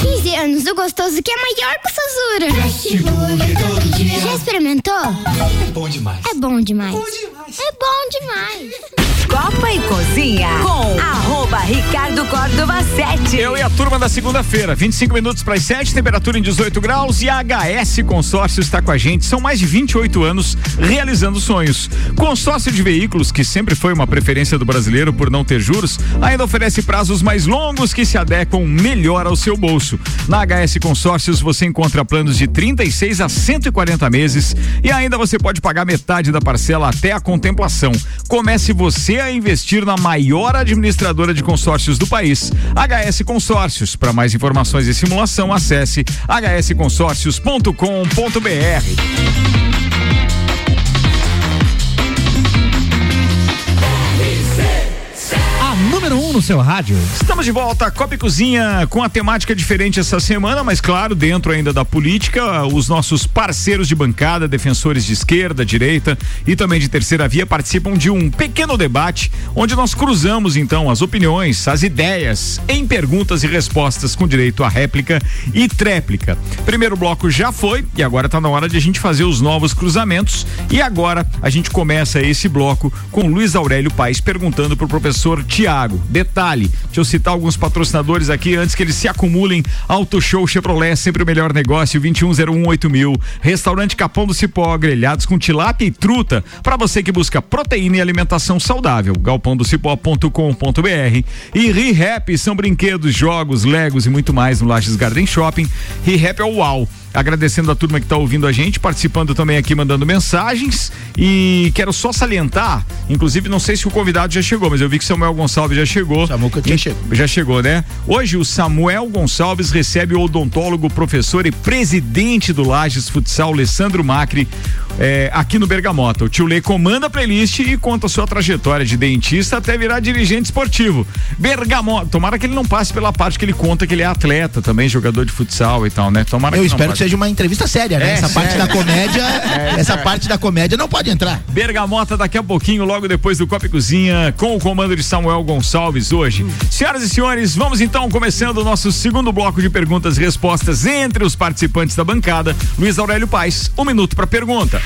Há 15 anos, o gostoso que é maior que o Fast Burger todo dia. Já experimentou? É bom demais. É bom demais. É bom demais. Copa e Cozinha com arroba Ricardo Córdova 7. Eu e a turma da segunda-feira, 25 minutos para as 7, temperatura em 18 graus e a HS Consórcio está com a gente. São mais de 28 anos realizando sonhos. Consórcio de veículos, que sempre foi uma preferência do brasileiro por não ter juros, ainda oferece prazos mais longos que se adequam melhor ao seu bolso. Na HS Consórcios você encontra planos de 36 a 140 meses e ainda você pode pagar metade da parcela até a contemplação. Comece você a investir na maior administradora de consórcios do país, HS Consórcios. Para mais informações e simulação, acesse hsconsórcios.com.br. número 1 um no seu rádio. Estamos de volta à Copa e Cozinha com a temática diferente essa semana, mas claro, dentro ainda da política, os nossos parceiros de bancada, defensores de esquerda, direita e também de terceira via participam de um pequeno debate onde nós cruzamos então as opiniões, as ideias em perguntas e respostas com direito à réplica e tréplica. Primeiro bloco já foi e agora está na hora de a gente fazer os novos cruzamentos e agora a gente começa esse bloco com Luiz Aurélio Paes perguntando para o professor Tiago. Detalhe, deixa eu citar alguns patrocinadores aqui antes que eles se acumulem. Auto Show Chevrolet, sempre o melhor negócio, 21018000. mil. Restaurante Capão do Cipó, grelhados com tilápia e truta. Para você que busca proteína e alimentação saudável, galpãodocipó.com.br. E ReHap são brinquedos, jogos, legos e muito mais no Lages Garden Shopping. ReHap é o UAU. Agradecendo a turma que está ouvindo a gente, participando também aqui, mandando mensagens. E quero só salientar, inclusive, não sei se o convidado já chegou, mas eu vi que Samuel Gonçalves já chegou. Samuca já chegou. Já chegou, né? Hoje o Samuel Gonçalves recebe o odontólogo, professor e presidente do Lages Futsal, Alessandro Macri, é, aqui no Bergamota. O tio Lê comanda a playlist e conta a sua trajetória de dentista até virar dirigente esportivo. Bergamota, tomara que ele não passe pela parte que ele conta que ele é atleta também, jogador de futsal e tal, né? Tomara Eu que espero não que seja uma entrevista séria, né? É, essa parte da comédia, <laughs> É, essa sério. parte da comédia não pode entrar. Bergamota daqui a pouquinho, logo depois do Copa e Cozinha, com o comando de Samuel Gonçalves hoje. Senhoras e senhores, vamos então começando o nosso segundo bloco de perguntas e respostas entre os participantes da bancada. Luiz Aurélio Paes, um minuto para pergunta.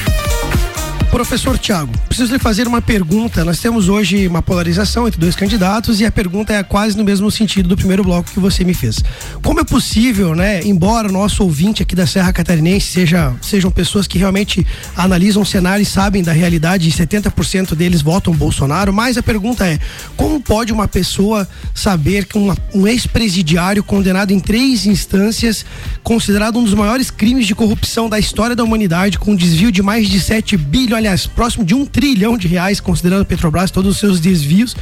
Professor Tiago, preciso lhe fazer uma pergunta. Nós temos hoje uma polarização entre dois candidatos e a pergunta é quase no mesmo sentido do primeiro bloco que você me fez. Como é possível, né, embora nosso ouvinte aqui da Serra Catarinense seja, sejam pessoas que realmente analisam o cenário e sabem da realidade, e 70% deles votam Bolsonaro, mas a pergunta é: como pode uma pessoa saber que uma- um ex-presidiário condenado em três instâncias, considerado um dos maiores crimes de corrupção da história da humanidade, com um desvio de mais de 7 bilhões, aliás, próximo de um trilhão de reais, considerando a Petrobras todos os seus desvios,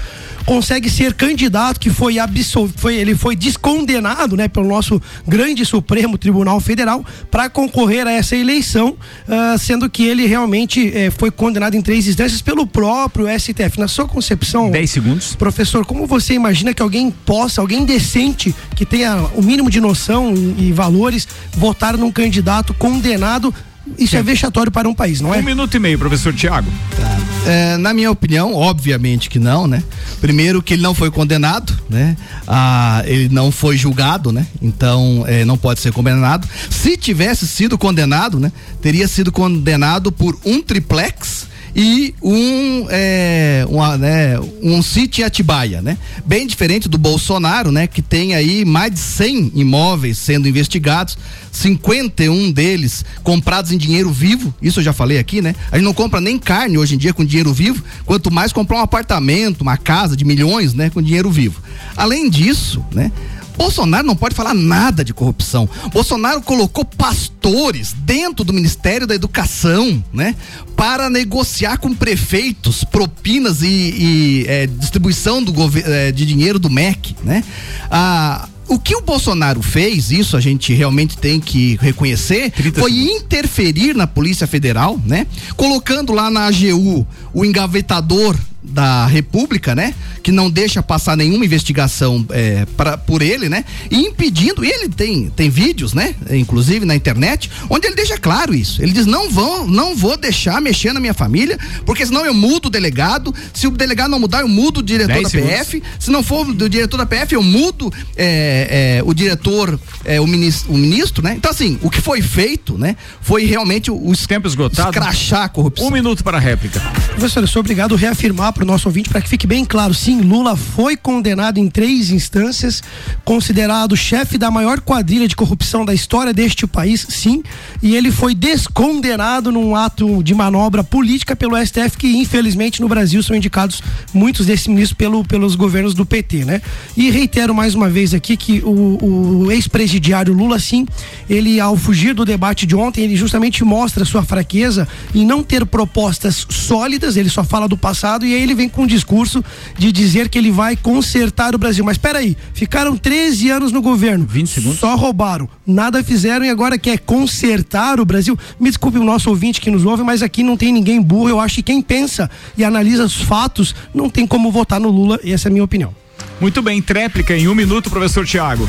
consegue ser candidato que foi absolvido, foi, ele foi descondenado, né, pelo nosso grande Supremo Tribunal Federal para concorrer a essa eleição, ah, sendo que ele realmente eh, foi condenado em três instâncias pelo próprio STF. Na sua concepção, 10 segundos. Professor, como você imagina que alguém possa, alguém decente, que tenha o mínimo de noção e, e valores, votar num candidato condenado? Isso é vexatório para um país, não é? Um minuto e meio, professor Tiago. É, na minha opinião, obviamente que não, né? Primeiro que ele não foi condenado, né? Ah, ele não foi julgado, né? Então é, não pode ser condenado. Se tivesse sido condenado, né? Teria sido condenado por um triplex e um é, uma, né, um sítio em Atibaia, né? Bem diferente do Bolsonaro, né? Que tem aí mais de 100 imóveis sendo investigados, 51 deles comprados em dinheiro vivo, isso eu já falei aqui, né? A gente não compra nem carne hoje em dia com dinheiro vivo, quanto mais comprar um apartamento, uma casa de milhões, né? Com dinheiro vivo. Além disso, né? Bolsonaro não pode falar nada de corrupção. Bolsonaro colocou pastores dentro do Ministério da Educação, né? Para negociar com prefeitos propinas e, e, eh, distribuição do eh, de dinheiro do MEC, né? Ah, o que o Bolsonaro fez, isso a gente realmente tem que reconhecer, foi interferir na Polícia Federal, né? Colocando lá na AGU o engavetador da República, né? Que não deixa passar nenhuma investigação é, pra, por ele, né? E impedindo, e ele tem, tem vídeos, né? Inclusive na internet, onde ele deixa claro isso. Ele diz: não vão, não vou deixar mexer na minha família, porque senão eu mudo o delegado. Se o delegado não mudar, eu mudo o diretor Dez da segundos. PF. Se não for do diretor da PF, eu mudo é, é, o diretor, é, o, ministro, o ministro, né? Então, assim, o que foi feito, né? Foi realmente o, o tempo esgotado. escrachar a corrupção. Um minuto para a réplica. Professor, eu sou obrigado a reafirmar para o nosso ouvinte, para que fique bem claro, sim, Lula foi condenado em três instâncias, considerado chefe da maior quadrilha de corrupção da história deste país, sim, e ele foi descondenado num ato de manobra política pelo STF, que infelizmente no Brasil são indicados muitos desses ministros pelo, pelos governos do PT, né? E reitero mais uma vez aqui que o, o ex-presidiário Lula, sim, ele ao fugir do debate de ontem, ele justamente mostra sua fraqueza em não ter propostas sólidas, ele só fala do passado e aí ele vem com um discurso de dizer que ele vai consertar o Brasil. Mas espera aí, ficaram 13 anos no governo. 20 segundos. Só roubaram, nada fizeram e agora quer consertar o Brasil. Me desculpe o nosso ouvinte que nos ouve, mas aqui não tem ninguém burro. Eu acho que quem pensa e analisa os fatos não tem como votar no Lula, e essa é a minha opinião. Muito bem, tréplica em um minuto, professor Tiago.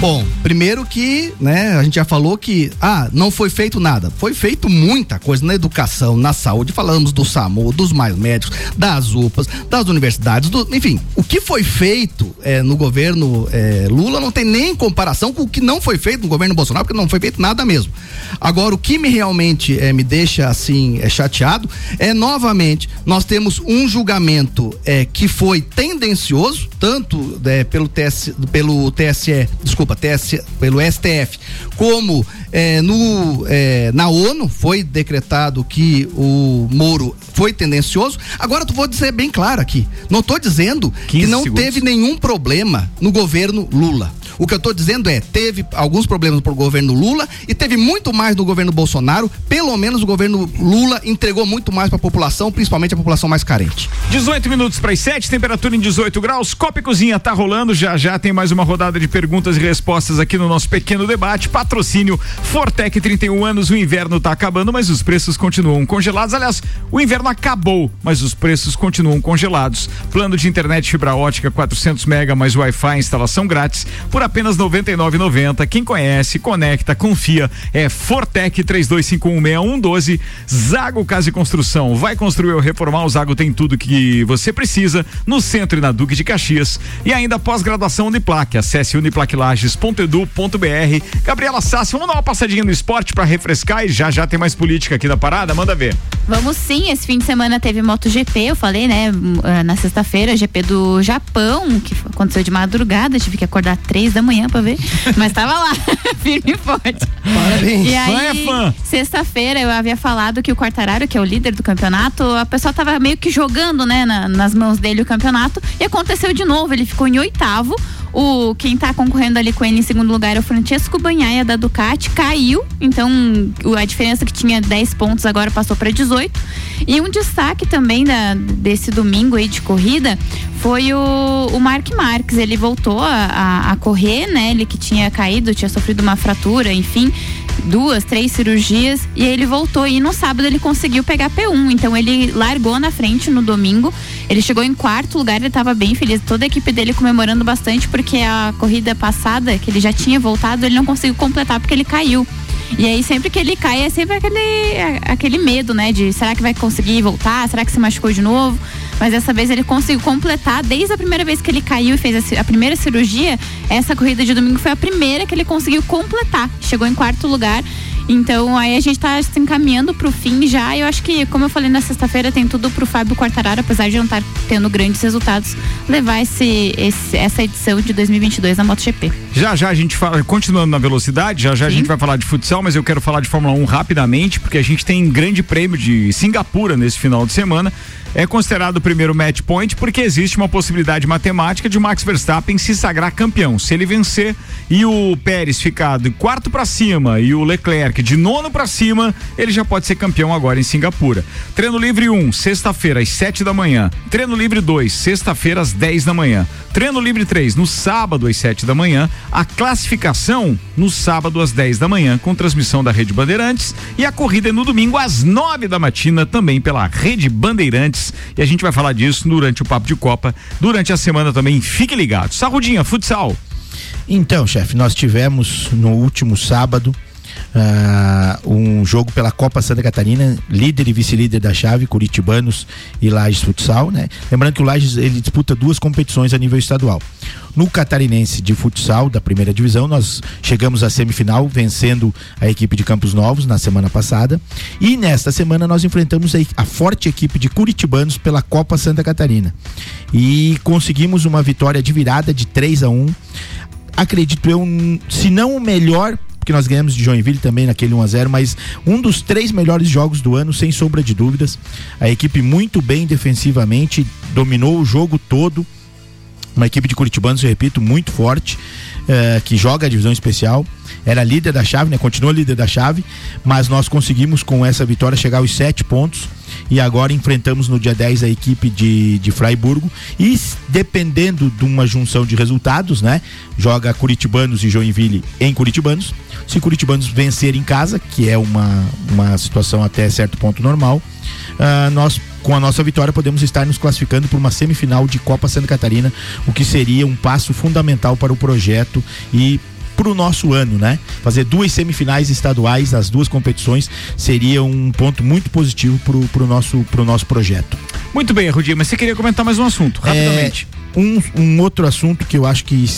Bom, primeiro que, né, a gente já falou que, ah, não foi feito nada. Foi feito muita coisa na educação, na saúde. Falamos do SAMU, dos mais médicos, das UPAs, das universidades, do- enfim. O que foi feito eh, no governo eh, Lula não tem nem comparação com o que não foi feito no governo Bolsonaro, porque não foi feito nada mesmo. Agora, o que me realmente eh, me deixa assim chateado é novamente nós temos um julgamento que foi tendencioso, tanto pelo, TS, pelo TSE, desculpa, TSE, pelo STF, como eh, no, eh, na ONU foi decretado que o Moro foi tendencioso. Agora tu vou dizer bem claro aqui. Não estou dizendo que 15 não segundos. teve nenhum problema no governo Lula. O que eu estou dizendo é, teve alguns problemas pro governo Lula e teve muito mais no governo Bolsonaro. Pelo menos o governo Lula entregou muito mais para a população, principalmente a população mais carente. 18 minutos para as 7, temperatura em 18 graus. Copa e Cozinha tá rolando. Já já tem mais uma rodada de perguntas e respostas aqui no nosso pequeno debate. Patrocínio Fortec 31 anos. O inverno tá acabando, mas os preços continuam congelados. Aliás, o inverno acabou, mas os preços continuam congelados. Plano de internet fibra ótica 400 mega mais Wi-Fi instalação grátis por apenas 99,90. Quem conhece, conecta, confia. É Fortec 32516112. Zago Casa e Construção. Vai construir ou reformar? O Zago tem tudo que você precisa no centro e na Duque de Caxias. E ainda pós-graduação Uniplac. Acesse uniplaclages.edu.br. Gabriela Sassi, vamos dar uma passadinha no esporte para refrescar e já já tem mais política aqui na parada? Manda ver. Vamos sim, esse fim de semana teve MotoGP, eu falei, né? m- ah, Na sexta-feira, GP do Japão, que aconteceu de madrugada, tive que acordar três da manhã pra ver, mas tava lá, <laughs> firme e forte. Parabéns. E é aí, fã. sexta-feira eu havia falado que o Quartararo, que é o líder do campeonato, a pessoa tava meio que jogando, né, na- nas mãos dele o campeonato, e aconteceu de novo, ele ficou em oitavo, o quem tá concorrendo ali com ele em segundo lugar é o Francesco Banhaia da Ducati, caiu, então a diferença que tinha 10 pontos agora passou para 18. E um destaque também da, desse domingo aí de corrida foi o, o Mark Marques, ele voltou a, a, a correr, né? Ele que tinha caído, tinha sofrido uma fratura, enfim, duas, três cirurgias, e ele voltou e no sábado ele conseguiu pegar P1, então ele largou na frente no domingo, ele chegou em quarto lugar, ele estava bem feliz, toda a equipe dele comemorando bastante porque a corrida passada, que ele já tinha voltado, ele não conseguiu completar porque ele caiu. E aí sempre que ele cai é sempre aquele, aquele medo, né? De será que vai conseguir voltar? Será que se machucou de novo? Mas dessa vez ele conseguiu completar. Desde a primeira vez que ele caiu e fez a, a primeira cirurgia, essa corrida de domingo foi a primeira que ele conseguiu completar. Chegou em quarto lugar. Então aí a gente tá se encaminhando pro fim já. Eu acho que, como eu falei na sexta-feira, tem tudo pro Fábio Quartararo, apesar de não estar tendo grandes resultados, levar esse, esse- essa edição de 2022 da MotoGP. Já já a gente fala, continuando na velocidade, já já a gente vai falar de futsal, mas eu quero falar de Fórmula 1 rapidamente, porque a gente tem grande prêmio de Singapura nesse final de semana. É considerado o primeiro match point porque existe uma possibilidade matemática de Max Verstappen se sagrar campeão. Se ele vencer e o Pérez ficar de quarto para cima e o Leclerc de nono para cima, ele já pode ser campeão agora em Singapura. Treino livre 1, sexta-feira às 7 da manhã. Treino livre 2, sexta-feira às 10 da manhã. Treino livre 3, no sábado às 7 da manhã. A classificação no sábado às 10 da manhã, com transmissão da Rede Bandeirantes. E a corrida é no domingo às 9 da matina, também pela Rede Bandeirantes. E a gente vai falar disso durante o Papo de Copa. Durante a semana também, fique ligado. Sarrudinha, futsal. Então, chefe, nós tivemos no último sábado ah, um jogo pela Copa Santa Catarina, líder e vice-líder da chave, Curitibanos e Lages Futsal, né? Lembrando que o Lages ele disputa duas competições a nível estadual. No catarinense de futsal da primeira divisão, nós chegamos à semifinal vencendo a equipe de Campos Novos na semana passada. E nesta semana nós enfrentamos a, a forte equipe de Curitibanos pela Copa Santa Catarina. E conseguimos uma vitória de virada de 3 a 1 acredito eu, se não o melhor, porque nós ganhamos de Joinville também naquele 1 a 0 mas um dos três melhores jogos do ano, sem sombra de dúvidas. A equipe muito bem defensivamente, dominou o jogo todo. Uma equipe de Curitibanos, eu repito, muito forte, eh, que joga a divisão especial. Era líder da chave, né? Continua líder da chave, mas nós conseguimos com essa vitória chegar aos sete pontos. E agora enfrentamos no dia 10 a equipe de, de Fraiburgo. E dependendo de uma junção de resultados, né? Joga Curitibanos e Joinville em Curitibanos. Se Curitibanos vencer em casa, que é uma, uma situação até certo ponto normal, ah, nós com a nossa vitória podemos estar nos classificando para uma semifinal de Copa Santa Catarina, o que seria um passo fundamental para o projeto e pro nosso ano, né? Fazer duas semifinais estaduais, as duas competições, seria um ponto muito positivo pro, pro, nosso, pro nosso projeto. Muito bem, Rudinho, mas você queria comentar mais um assunto, rapidamente. É, um, um outro assunto que eu acho que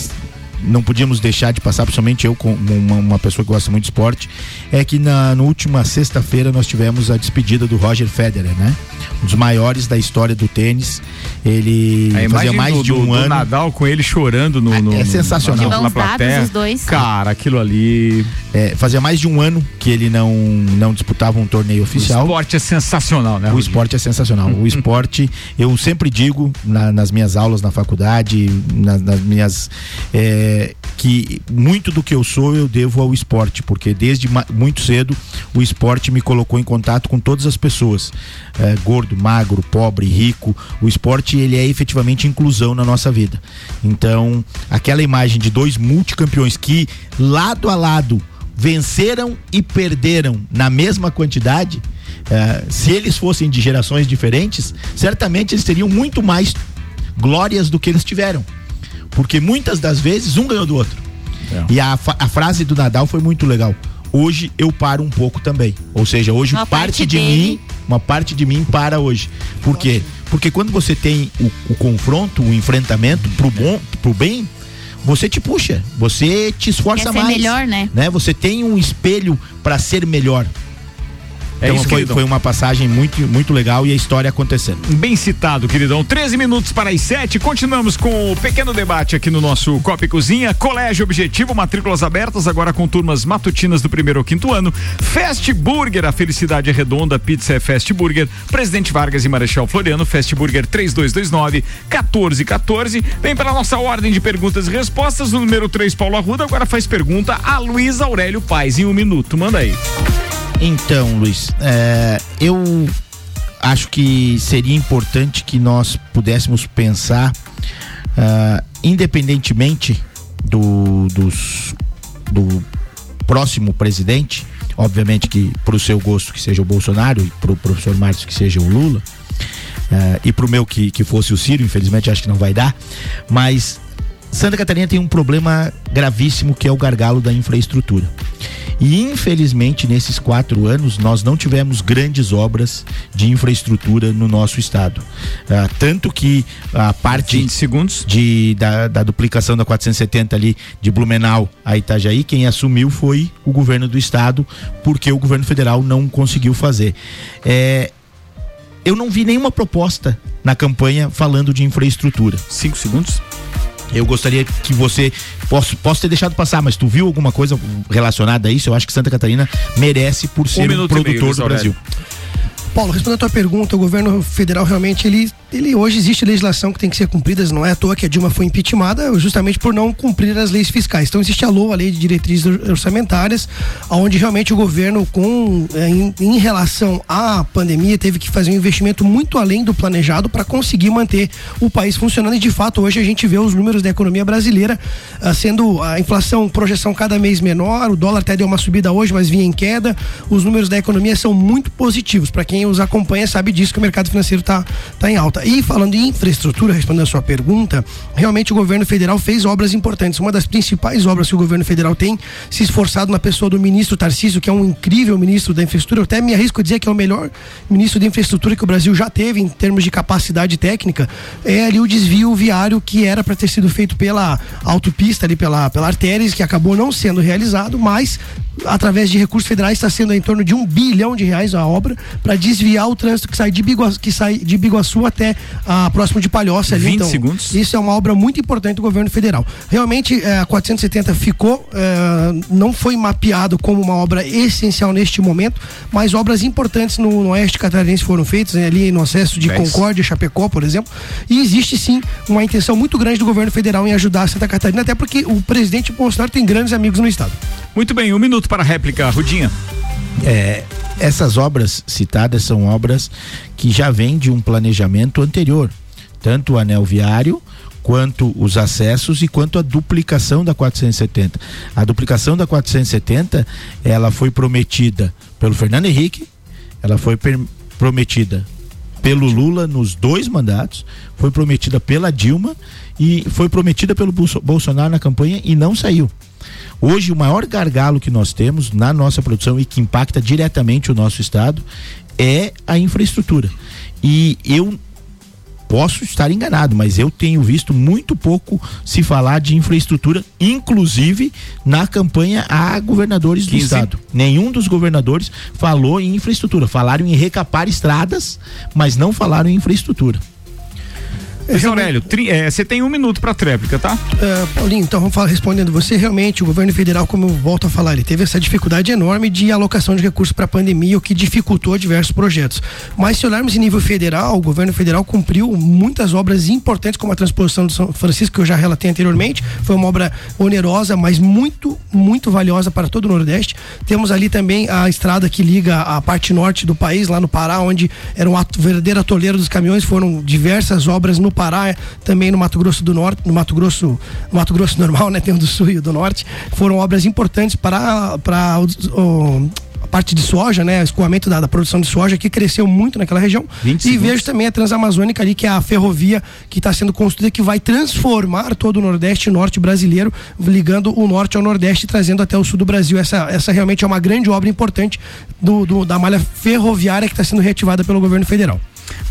não podíamos deixar de passar, principalmente eu, como uma, uma pessoa que gosta muito de esporte, é que na, na última sexta-feira nós tivemos a despedida do Roger Federer, né? Um dos maiores da história do tênis. Ele A fazia mais do, de um do, do ano. Nadal com ele chorando no, no é no- sensacional. na, na plateia. Cara, aquilo ali. É, fazia mais de um ano que ele não, não disputava um torneio oficial. O esporte é sensacional, né? O esporte é sensacional. o <laughs> esporte, eu sempre digo na- nas minhas aulas na faculdade, na- nas minhas. é, que muito do que eu sou eu devo ao esporte, porque desde muito cedo o esporte me colocou em contato com todas as pessoas, é, gordo, magro, pobre, rico. O esporte ele é efetivamente inclusão na nossa vida. Então, aquela imagem de dois multicampeões que lado a lado venceram e perderam na mesma quantidade, eh, se eles fossem de gerações diferentes, certamente eles teriam muito mais glórias do que eles tiveram. Porque muitas das vezes um ganhou do outro. E a, a frase do Nadal foi muito legal. Hoje eu paro um pouco também. Ou seja, hoje Uma parte, parte de dele- mim, uma parte de mim para hoje. Por quê? Porque quando você tem o, o confronto, o enfrentamento pro bom, pro bem, você te puxa, você te esforça Quer ser mais. melhor, né? Você tem um espelho para ser melhor. É Então isso, foi, queridão. foi uma passagem muito, muito legal e a história acontecendo. Bem citado, queridão. 13 minutos para as 7. Continuamos com o pequeno debate aqui no nosso Copa e Cozinha. Colégio Objetivo, matrículas abertas, agora com turmas matutinas do primeiro ao quinto ano. Fast Burger, a felicidade é redonda. Pizza é Fast Burger. Presidente Vargas e Marechal Floriano, Fast Burger 3229 1414. Vem pela nossa ordem de perguntas e respostas. O número 3, Paulo Arruda, agora faz pergunta a Luiz Aurélio Paz em um minuto. Manda aí. Então, Luiz, é, eu acho que seria importante que nós pudéssemos pensar, ah, independentemente do, dos, do próximo presidente, obviamente que para o seu gosto que seja o Bolsonaro e para o professor Márcio que seja o Lula, ah, e para o meu que, que fosse o Ciro, infelizmente acho que não vai dar, mas Santa Catarina tem um problema gravíssimo que é o gargalo da infraestrutura. E infelizmente nesses quatro anos nós não tivemos grandes obras de infraestrutura no nosso estado. Ah, tanto que a parte segundos. De, da, da duplicação da 470 ali de Blumenau a Itajaí, quem assumiu foi o governo do estado, porque o governo federal não conseguiu fazer. É, eu não vi nenhuma proposta na campanha falando de infraestrutura. Cinco segundos. Eu gostaria que você. Posso, posso ter deixado passar, mas tu viu alguma coisa relacionada a isso? Eu acho que Santa Catarina merece por ser um, meio, produtor Luiz do. Brasil. Paulo, respondendo a tua pergunta, o governo federal realmente, ele, ele hoje existe legislação que tem que ser cumprida, não é à toa que a Dilma foi impeachmentada justamente por não cumprir as leis fiscais. Então existe a LOA, a Lei de Diretrizes Orçamentárias, onde realmente o governo, com, eh, em, em relação à pandemia, teve que fazer um investimento muito além do planejado para conseguir manter o país funcionando. E de fato, hoje a gente vê os números da economia brasileira ah, sendo a inflação, projeção cada mês menor, o dólar até deu uma subida hoje, mas vinha em queda. Os números da economia são muito positivos. Para quem os acompanha sabe disso que o mercado financeiro está tá em alta. E falando em infraestrutura, respondendo a sua pergunta, realmente o governo federal fez obras importantes. Uma das principais obras que o governo federal tem se esforçado na pessoa do ministro Tarcísio, que é um incrível ministro da infraestrutura. Eu até me arrisco a dizer que é o melhor ministro da infraestrutura que o Brasil já teve em termos de capacidade técnica. É ali o desvio viário que era para ter sido feito pela autopista, ali pela, pela artérias, que acabou não sendo realizado, mas através de recursos federais está sendo em torno de um bilhão de reais a obra para desviar o trânsito que sai de Biguaçu, que sai de Biguaçu até ah, próximo de Palhoça ali. 20 então, segundos. Isso é uma obra muito importante do governo federal. Realmente eh, a 470 ficou, eh, não foi mapeado como uma obra essencial neste momento, mas obras importantes no, no oeste catarinense foram feitas, né, ali no acesso de Dez. Concórdia, Chapecó, por exemplo. E existe sim uma intenção muito grande do governo federal em ajudar Santa Catarina, até porque o presidente Bolsonaro tem grandes amigos no estado. Muito bem, um minuto para a réplica, Rudinha. É, essas obras citadas são obras que já vêm de um planejamento anterior, tanto o anel viário quanto os acessos e quanto a duplicação da 470. A duplicação da 470, ela foi prometida pelo Fernando Henrique, ela foi prometida pelo Lula nos dois mandatos, foi prometida pela Dilma e foi prometida pelo Bolso- Bolsonaro na campanha e não saiu. Hoje, o maior gargalo que nós temos na nossa produção e que impacta diretamente o nosso estado é a infraestrutura. E eu posso estar enganado, mas eu tenho visto muito pouco se falar de infraestrutura, inclusive na campanha a governadores do 15. estado. Nenhum dos governadores falou em infraestrutura. Falaram em recapar estradas, mas não falaram em infraestrutura. Luiz Aurélio, tri- é, você tem um minuto pra tréplica, tá? É, Paulinho, então vamos falar, respondendo você, realmente o governo federal, como eu volto a falar, ele teve essa dificuldade enorme de alocação de recursos para a pandemia, o que dificultou diversos projetos. Mas se olharmos em nível federal, o governo federal cumpriu muitas obras importantes, como a transposição do São Francisco, que eu já relatei anteriormente, foi uma obra onerosa, mas muito, muito valiosa para todo o Nordeste. Temos ali também a estrada que liga a parte norte do país, lá no Pará, onde era um verdadeiro atoleiro dos caminhões, foram diversas obras no Pará, também no Mato Grosso do Norte, no Mato Grosso, no Mato Grosso normal, né? <laughs> Tem o do Sul e o do Norte. Foram obras importantes para, para o- a parte de soja, né? O escoamento da, da produção de soja que cresceu muito naquela região. 20 E segundos. vejo também a Transamazônica ali, que é a ferrovia que está sendo construída, que vai transformar todo o Nordeste e Norte brasileiro, ligando o Norte ao Nordeste e trazendo até o Sul do Brasil. Essa, essa realmente é uma grande obra importante do, do- da malha ferroviária que está sendo reativada pelo governo federal.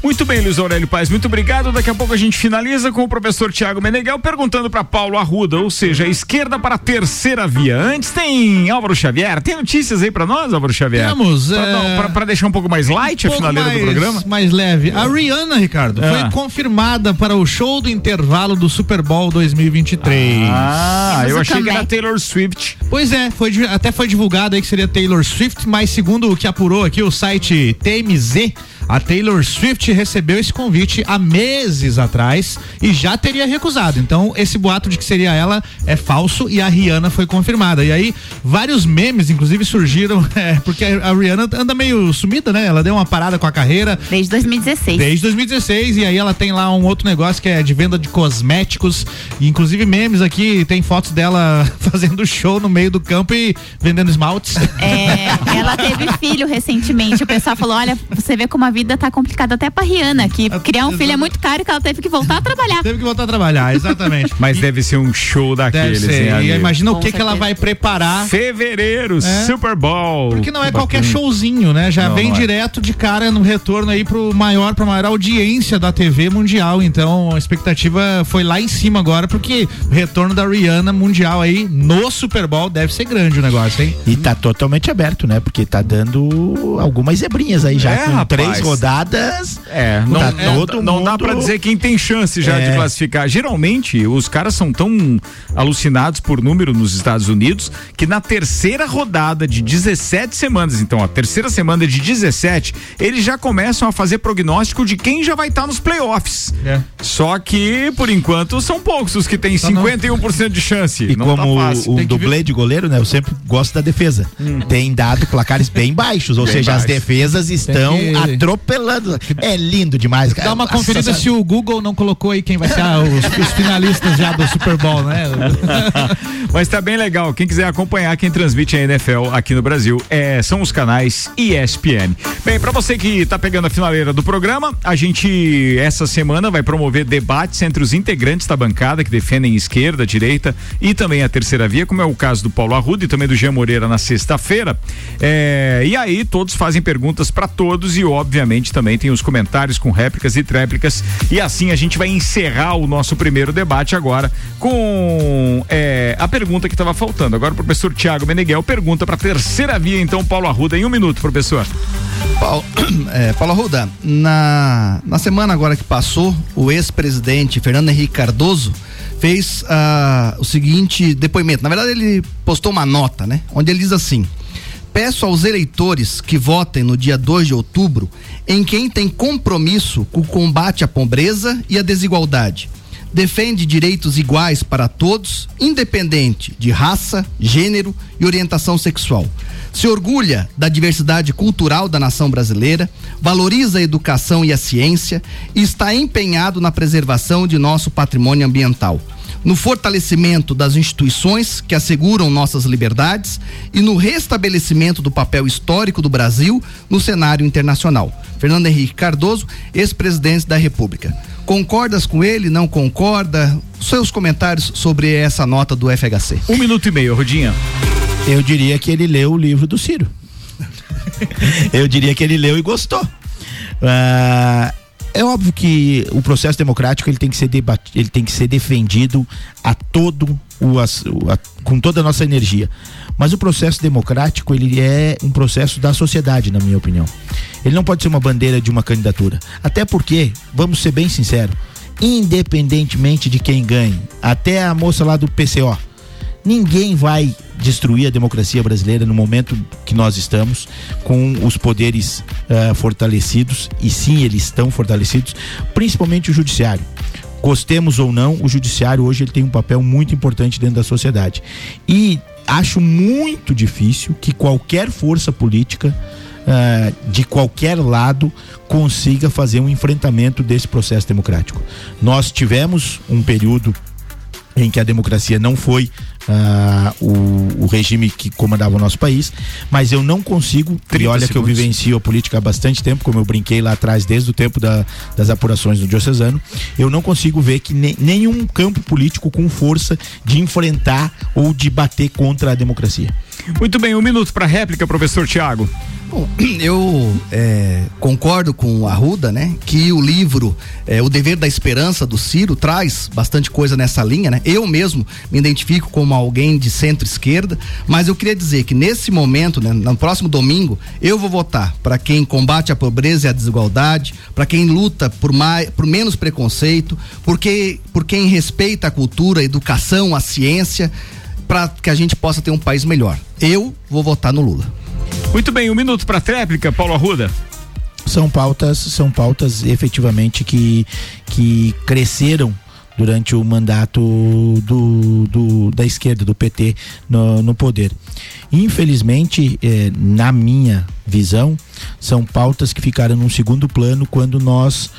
Muito bem, Luiz Aurélio Paz, muito obrigado. Daqui a pouco a gente finaliza com o professor Tiago Meneghel perguntando para Paulo Arruda, ou seja, esquerda para a terceira via. Antes tem Álvaro Xavier. Tem notícias aí para nós, Álvaro Xavier? Temos, Pra, é, deixar um pouco mais light a pouco finaleira mais, do programa? mais leve. A Rihanna, Ricardo, Ah. foi confirmada para o show do intervalo do Super Bowl 2023. Ah, eu achei que era Taylor Swift. Pois é, foi, até foi divulgado aí que seria Taylor Swift, mas segundo o que apurou aqui o site TMZ, a Taylor Swift recebeu esse convite há meses atrás e já teria recusado. Então, esse boato de que seria ela é falso e a Rihanna foi confirmada. E aí, vários memes, inclusive, surgiram, <laughs> é, porque a Rihanna anda meio sumida, né? Ela deu uma parada com a carreira. Desde 2016. Desde 2016, e aí ela tem lá um outro negócio que é de venda de cosméticos, e inclusive memes aqui, tem fotos dela <laughs> fazendo show no meio do campo e vendendo esmaltes. É, ela teve filho recentemente. O pessoal falou: olha, você vê como a vida tá complicada até pra Rihanna, que <laughs> criar um filho é muito caro e que ela teve que voltar a trabalhar. <laughs> Teve que voltar a trabalhar, exatamente. Mas deve ser um show daqueles, Deve ser. hein, E amigo? imagina o Com que, que ela vai preparar. Fevereiro, É. Super Bowl. Porque não é Que qualquer showzinho, né? Já Não, vem não é. direto de cara no retorno aí pro maior, pra maior audiência da TV mundial. Então a expectativa foi lá em cima agora, porque o retorno da Rihanna mundial aí no Super Bowl deve ser grande o negócio, hein? E tá totalmente aberto, né? Porque tá dando algumas zebrinhas aí já É, com rapaz. três rodadas. É, não, Tá não, todo não dá mundo- pra dizer quem tem chance já É. de classificar. Geralmente, os caras são tão alucinados por número nos Estados Unidos que na terceira rodada de 17 semanas, então a terceira semana de 17, eles já começam a fazer prognóstico de quem já vai estar nos playoffs. É. Só que, por enquanto, são poucos os que têm Só não. 51% de chance. E não como tá fácil. o dublê de goleiro, né? Eu sempre gosto da defesa. Tem dado placares bem baixos, ou Bem seja, as baixos. defesas estão que- atropelando. É lindo demais, cara. Dá uma conferida se o Google não colocou aí quem vai ser ah, os, os finalistas já do Super Bowl, né? <laughs> Mas tá bem legal. Quem quiser acompanhar quem transmite a NFL aqui no Brasil é, são os canais ESPN. Bem, pra você que tá pegando a finaleira do programa, a gente essa semana vai promover debates entre os integrantes da bancada que defendem esquerda, direita e também a terceira via, como é o caso do Paulo Arruda e também do Jean Moreira na sexta-feira. É, e aí todos fazem perguntas pra todos e obviamente também tem os comentários com réplicas e tréplicas e assim a gente vai encerrar o nosso primeiro debate agora com é, a pergunta que estava faltando. Agora o professor Tiago Meneghel pergunta para a terceira via, então, Paulo Arruda, em um minuto, professor. Paulo, <clears throat> é, Paulo Arruda, na, na semana agora que passou, o ex-presidente Fernando Henrique Cardoso fez ah, o seguinte depoimento. Na verdade, ele postou uma nota, né? Onde ele diz assim: Peço aos eleitores que votem no dia 2 de outubro em quem tem compromisso com o combate à pobreza e à desigualdade. Defende direitos iguais para todos, independente de raça, gênero e orientação sexual. Se orgulha da diversidade cultural da nação brasileira, valoriza a educação e a ciência e está empenhado na preservação de nosso patrimônio ambiental. No fortalecimento das instituições que asseguram nossas liberdades e no restabelecimento do papel histórico do Brasil no cenário internacional. Fernando Henrique Cardoso, ex-presidente da República. Concordas com ele? Não concorda? Seus comentários sobre essa nota do FHC. Um minuto e meio, Rodinha. Eu diria que ele leu o livro do Ciro. <laughs> Eu diria que ele leu e gostou. Ah, é óbvio que o processo democrático ele tem que ser debatido, ele tem que ser defendido a todo o, o- a- com toda a nossa energia. Mas o processo democrático ele é um processo da sociedade, na minha opinião. Ele não pode ser uma bandeira de uma candidatura. Até porque, vamos ser bem sinceros, independentemente de quem ganhe, até a moça lá do PCO, ninguém vai destruir a democracia brasileira no momento que nós estamos, com os poderes ah, fortalecidos, e sim, eles estão fortalecidos, principalmente o judiciário. Gostemos ou não, o judiciário hoje ele tem um papel muito importante dentro da sociedade. E acho muito difícil que qualquer força política ah, de qualquer lado consiga fazer um enfrentamento desse processo democrático. Nós tivemos um período em que a democracia não foi ah, o, o regime que comandava o nosso país, mas eu não consigo, e 30 olha que eu segundos. vivencio a política há bastante tempo, como eu brinquei lá atrás, desde o tempo da- das apurações do Diocesano, eu não consigo ver que ne- nenhum campo político com força de enfrentar ou de bater contra a democracia. Muito bem, um minuto para réplica, professor Tiago. Bom, <clears throat> eu é, concordo com o Arruda, né? Que o livro é, O Dever da Esperança do Ciro traz bastante coisa nessa linha, né? Eu mesmo me identifico como alguém de centro-esquerda, mas eu queria dizer que nesse momento, né, no próximo domingo, eu vou votar para quem combate a pobreza e a desigualdade, para quem luta por mais, por menos preconceito, porque por quem respeita a cultura, a educação, a ciência, para que a gente possa ter um país melhor. Eu vou votar no Lula. Muito bem, um minuto para réplica, Paulo Arruda. são pautas são pautas efetivamente que que cresceram durante o mandato do, do- da esquerda do PT no, no poder infelizmente eh, na minha visão são pautas que ficaram num segundo plano quando nós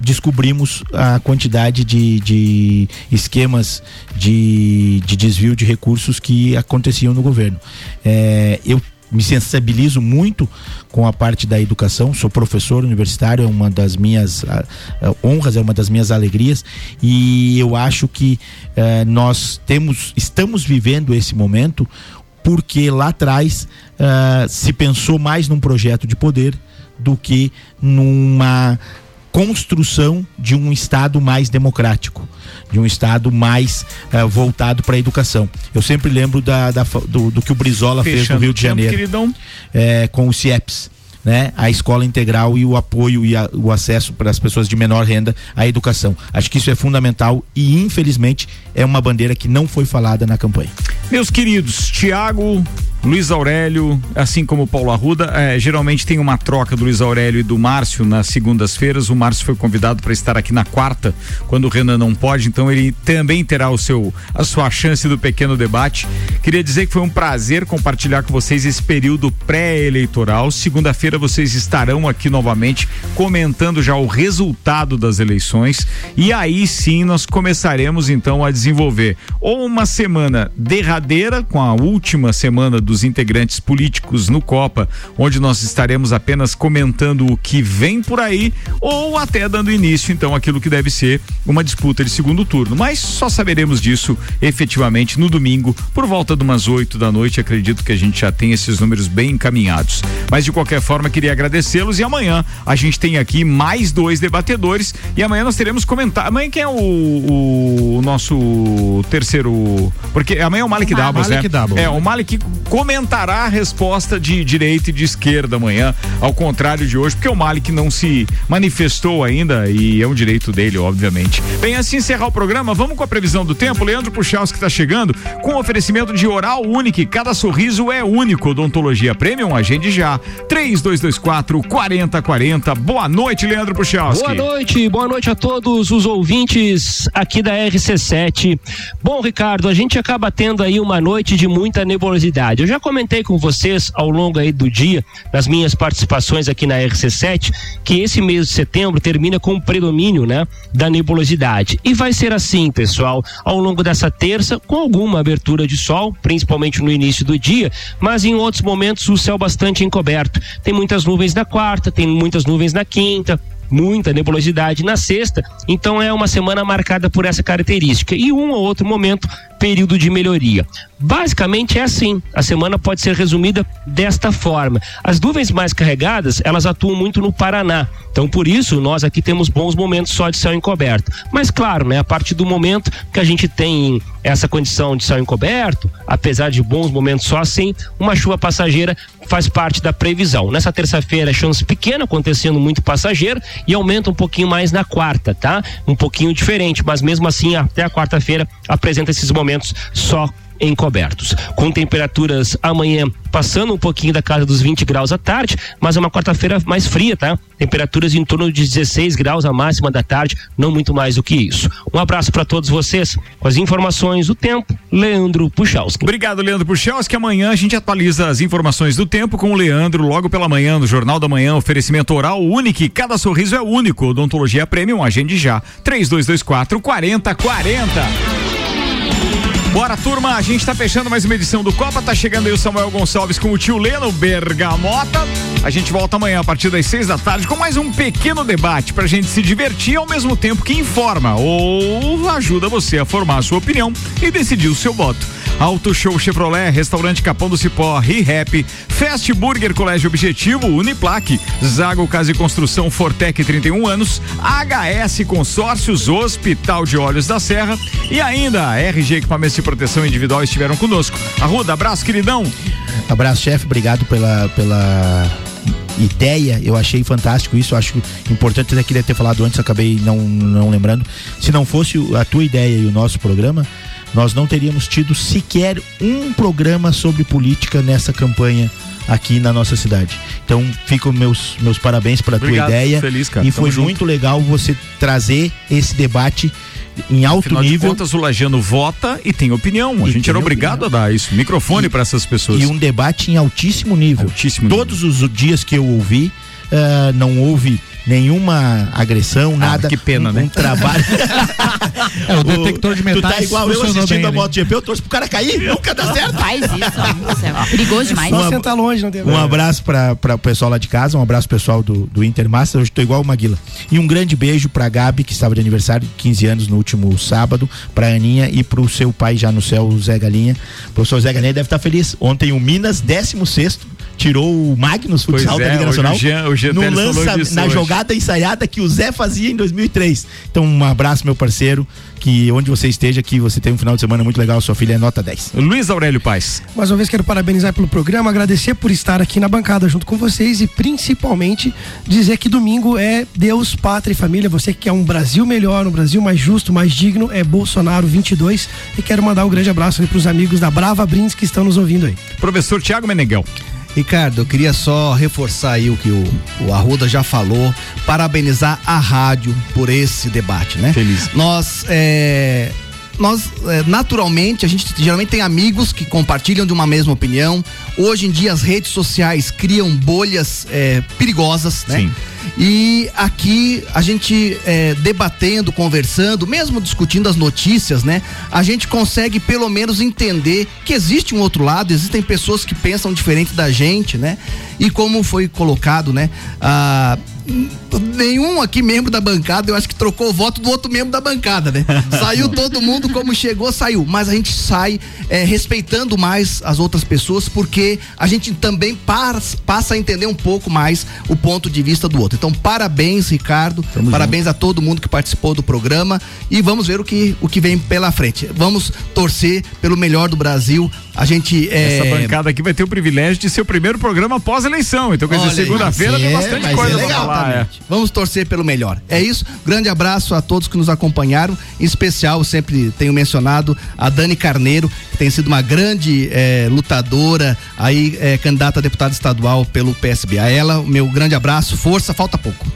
descobrimos a quantidade de, de esquemas de, de desvio de recursos que aconteciam no governo. É, eu me sensibilizo muito com a parte da educação, sou professor universitário, é uma das minhas ah, ah, honras, é uma das minhas alegrias. E eu acho que eh, nós temos, estamos vivendo esse momento porque lá atrás ah, se pensou mais num projeto de poder do que numa construção de um estado mais democrático, de um estado mais eh, voltado para a educação. Eu sempre lembro da, da do, do que o Brizola fez no Fechando Rio de tempo, Janeiro, eh, com o CIEPS. Né, a escola integral e o apoio e a- o acesso para as pessoas de menor renda à educação. Acho que isso é fundamental e, infelizmente, é uma bandeira que não foi falada na campanha. Meus queridos, Tiago, Luiz Aurélio, assim como Paulo Arruda, eh, geralmente tem uma troca do Luiz Aurélio e do Márcio nas segundas-feiras. O Márcio foi convidado para estar aqui na quarta, quando o Renan não pode, então ele também terá o seu a sua chance do pequeno debate. Queria dizer que foi um prazer compartilhar com vocês esse período pré-eleitoral. Segunda-feira vocês estarão aqui novamente comentando já o resultado das eleições e aí sim nós começaremos então a desenvolver ou uma semana derradeira com a última semana dos integrantes políticos no Copa, onde nós estaremos apenas comentando o que vem por aí ou até dando início então àquilo que deve ser uma disputa de segundo turno. Mas só saberemos disso efetivamente no domingo por volta de umas 8 da noite. Acredito que a gente já tem esses números bem encaminhados. Mas de qualquer forma queria agradecê-los e amanhã a gente tem aqui mais dois debatedores e amanhã nós teremos comentar. Amanhã quem é o, o nosso terceiro? Porque amanhã é o Malik Dabos, né? Dabos. É, o Malik comentará a resposta de direita e de esquerda amanhã, ao contrário de hoje, porque o Malik não se manifestou ainda e é um direito dele, obviamente. Bem, assim encerrar o programa, vamos com a previsão do tempo. Leandro Puchalski está chegando com oferecimento de oral único. Cada sorriso é único. Odontologia Premium, agende já. 3224 4040. Boa noite, Leandro Puchalski. Boa noite, boa noite a todos os ouvintes aqui da RC7. Bom, Ricardo, a gente acaba tendo aí uma noite de muita nebulosidade. Já comentei com vocês ao longo aí do dia, nas minhas participações aqui na RC7, que esse mês de setembro termina com o predomínio, né, da nebulosidade. E vai ser assim, pessoal, ao longo dessa terça, com alguma abertura de sol, principalmente no início do dia, mas em outros momentos o céu bastante encoberto. Tem muitas nuvens na quarta, tem muitas nuvens na quinta, muita nebulosidade na sexta, então é uma semana marcada por essa característica. E um ou outro momento, período de melhoria. Basicamente é assim. A semana pode ser resumida desta forma. As nuvens mais carregadas, elas atuam muito no Paraná. Então, por isso, nós aqui temos bons momentos só de céu encoberto. Mas, claro, né, a partir do momento que a gente tem essa condição de céu encoberto, apesar de bons momentos só assim, uma chuva passageira faz parte da previsão. Nessa terça-feira, chance pequena, acontecendo muito passageiro, e aumenta um pouquinho mais na quarta, tá? Um pouquinho diferente, mas mesmo assim, até a quarta-feira apresenta esses momentos só encobertos. Com temperaturas amanhã passando um pouquinho da casa dos 20 graus à tarde, mas é uma quarta-feira mais fria, tá? Temperaturas em torno de 16 graus a máxima da tarde, não muito mais do que isso. Um abraço para todos vocês. Com as informações do tempo, Leandro Puchalski. Obrigado, Leandro Puchalski. Amanhã a gente atualiza as informações do tempo com o Leandro logo pela manhã no Jornal da Manhã, oferecimento oral único, cada sorriso é único. Odontologia Premium, agende já. 3224 4040. Bora, turma, a gente tá fechando mais uma edição do Copa, tá chegando aí o Samuel Gonçalves com o tio Leno Bergamota. A gente volta amanhã a partir das seis da tarde com mais um pequeno debate pra gente se divertir ao mesmo tempo que informa ou ajuda você a formar a sua opinião e decidir o seu voto. Auto Show Chevrolet, Restaurante Capão do Cipó, ReHap, Fast Burger Colégio Objetivo, Uniplaque, Zago Casa e Construção Fortec 31 anos, HS Consórcios, Hospital de Olhos da Serra e ainda RG Equipamentos de Proteção Individual estiveram conosco. Arruda, abraço, queridão. Abraço, chefe. Obrigado pela, pela ideia. Eu achei fantástico isso. Acho importante. Até queria ter falado antes, acabei não, não lembrando. Se não fosse a tua ideia e o nosso programa, nós não teríamos tido sequer um programa sobre política nessa campanha aqui na nossa cidade. Então, ficam meus meus parabéns pela tua Obrigado, ideia. feliz, cara. E Tamo foi junto. muito legal você trazer esse debate em alto Afinal de nível. contas, o Lajano vota e tem opinião. A E gente era obrigado a dar isso, microfone para essas pessoas. E um debate em altíssimo nível. Altíssimo Todos os dias que eu ouvi, ah, não houve nenhuma agressão, nada. que pena, um, né? Um trabalho. <laughs> É, o detector de Tu metais tá igual eu assistindo bem a. MotoGP, eu torço pro cara cair, nunca dá certo. Faz isso, céu. <laughs> perigoso demais. Só sentar longe, não tem Um abraço para o pessoal lá de casa, um abraço pessoal do, do Intermaster, hoje tô igual o Maguila. E um grande beijo pra Gabi, que estava de aniversário, 15 anos no último sábado, pra Aninha e pro seu pai já no céu, o Zé Galinha. O professor Zé Galinha deve estar feliz. Ontem o Minas, 16 tirou o Magnus Pois Futsal é, da Liga hoje Nacional o Jean- o Jean no lança, disso na hoje. jogada ensaiada que o Zé fazia em 2003. Então um abraço, meu parceiro, que onde você esteja, que você tem um final de semana muito legal, sua filha é nota 10. Luiz Aurélio Paz. Mais uma vez quero parabenizar pelo programa, agradecer por estar aqui na bancada junto com vocês e principalmente dizer que domingo é Deus, Pátria e Família. Você que quer um Brasil melhor, um Brasil mais justo, mais digno, é Bolsonaro 22. E quero mandar um grande abraço aí pros amigos da Brava Brins que estão nos ouvindo aí. Professor Tiago Meneghel. Ricardo, eu queria só reforçar aí o que o, o Arruda já falou, parabenizar a rádio por esse debate, né? Feliz. Nós, é, nós é, naturalmente, a gente geralmente tem amigos que compartilham de uma mesma opinião. Hoje em dia as redes sociais criam bolhas é, perigosas, né? Sim. E aqui a gente é, debatendo, conversando, mesmo discutindo as notícias, né? A gente consegue pelo menos entender que existe um outro lado, existem pessoas que pensam diferente da gente, né? E como foi colocado, né? Ah, nenhum aqui membro da bancada, eu acho que trocou o voto do outro membro da bancada, né? <laughs> Saiu todo mundo como chegou, saiu. Mas a gente sai é, respeitando mais as outras pessoas, porque a gente também pas- passa a entender um pouco mais o ponto de vista do outro. Então, parabéns, Ricardo. parabéns a todo mundo que participou do programa. E vamos ver o que, o que vem pela frente. Vamos torcer pelo melhor do Brasil. A gente. É... Essa bancada aqui vai ter o privilégio de ser o primeiro programa pós-eleição. Então, quer dizer, segunda-feira tem ser- bastante coisa pra legal falar. é. Vamos torcer pelo melhor. É isso. Grande abraço a todos que nos acompanharam. Em especial, sempre tenho mencionado a Dani Carneiro, que tem sido uma grande eh, lutadora, aí eh, candidata a deputada estadual pelo PSB. A ela, meu grande abraço, força, falta pouco.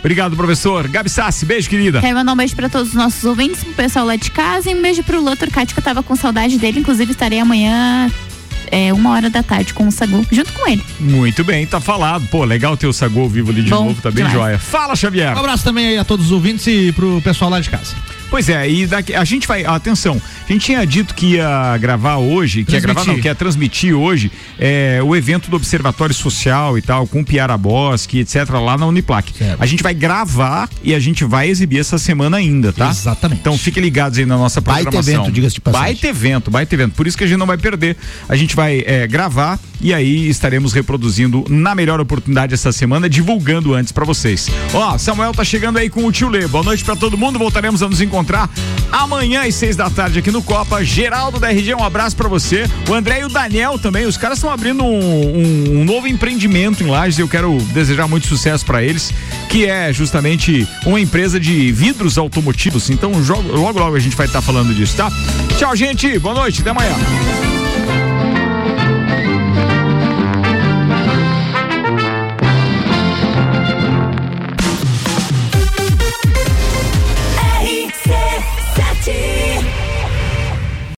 Obrigado, professor. Gabi Sassi, beijo, querida. Quero mandar um beijo pra todos os nossos ouvintes, pro pessoal lá de casa e um beijo pro Lô Turcati, que eu tava com saudade dele. Inclusive, estarei amanhã é, uma hora da tarde com o Sagu, junto com ele. Muito bem, tá falado. Pô, legal ter o Sagu ao vivo ali de Bom novo, tá bem demais. joia. Fala, Xavier. Um abraço também aí a todos os ouvintes e pro pessoal lá de casa. Pois é, e daqui, a gente vai, atenção, a gente tinha dito que ia gravar hoje, que ia gravar não, que ia transmitir hoje é, o evento do Observatório Social e tal, com Piara Bosque, etc, lá na Uniplac. A gente vai gravar e a gente vai exibir essa semana ainda, tá? Exatamente. Então fiquem ligados aí na nossa Baita programação. evento, diga-se de passagem. Baita evento, baita evento. Por isso que a gente não vai perder. A gente vai é, gravar e aí estaremos reproduzindo na melhor oportunidade essa semana, divulgando antes pra vocês. Ó, Samuel tá chegando aí com o tio Lê. Boa noite pra todo mundo. Voltaremos a nos encontrar amanhã às seis da tarde aqui no Copa. Geraldo da RG, um abraço pra você. O André e o Daniel também. Os caras estão abrindo um, um- um novo empreendimento em Lages. Eu quero desejar muito sucesso pra eles, que é justamente uma empresa de vidros automotivos. Então, logo, logo a gente vai estar falando disso, tá? Tchau, gente. Boa noite. Até amanhã.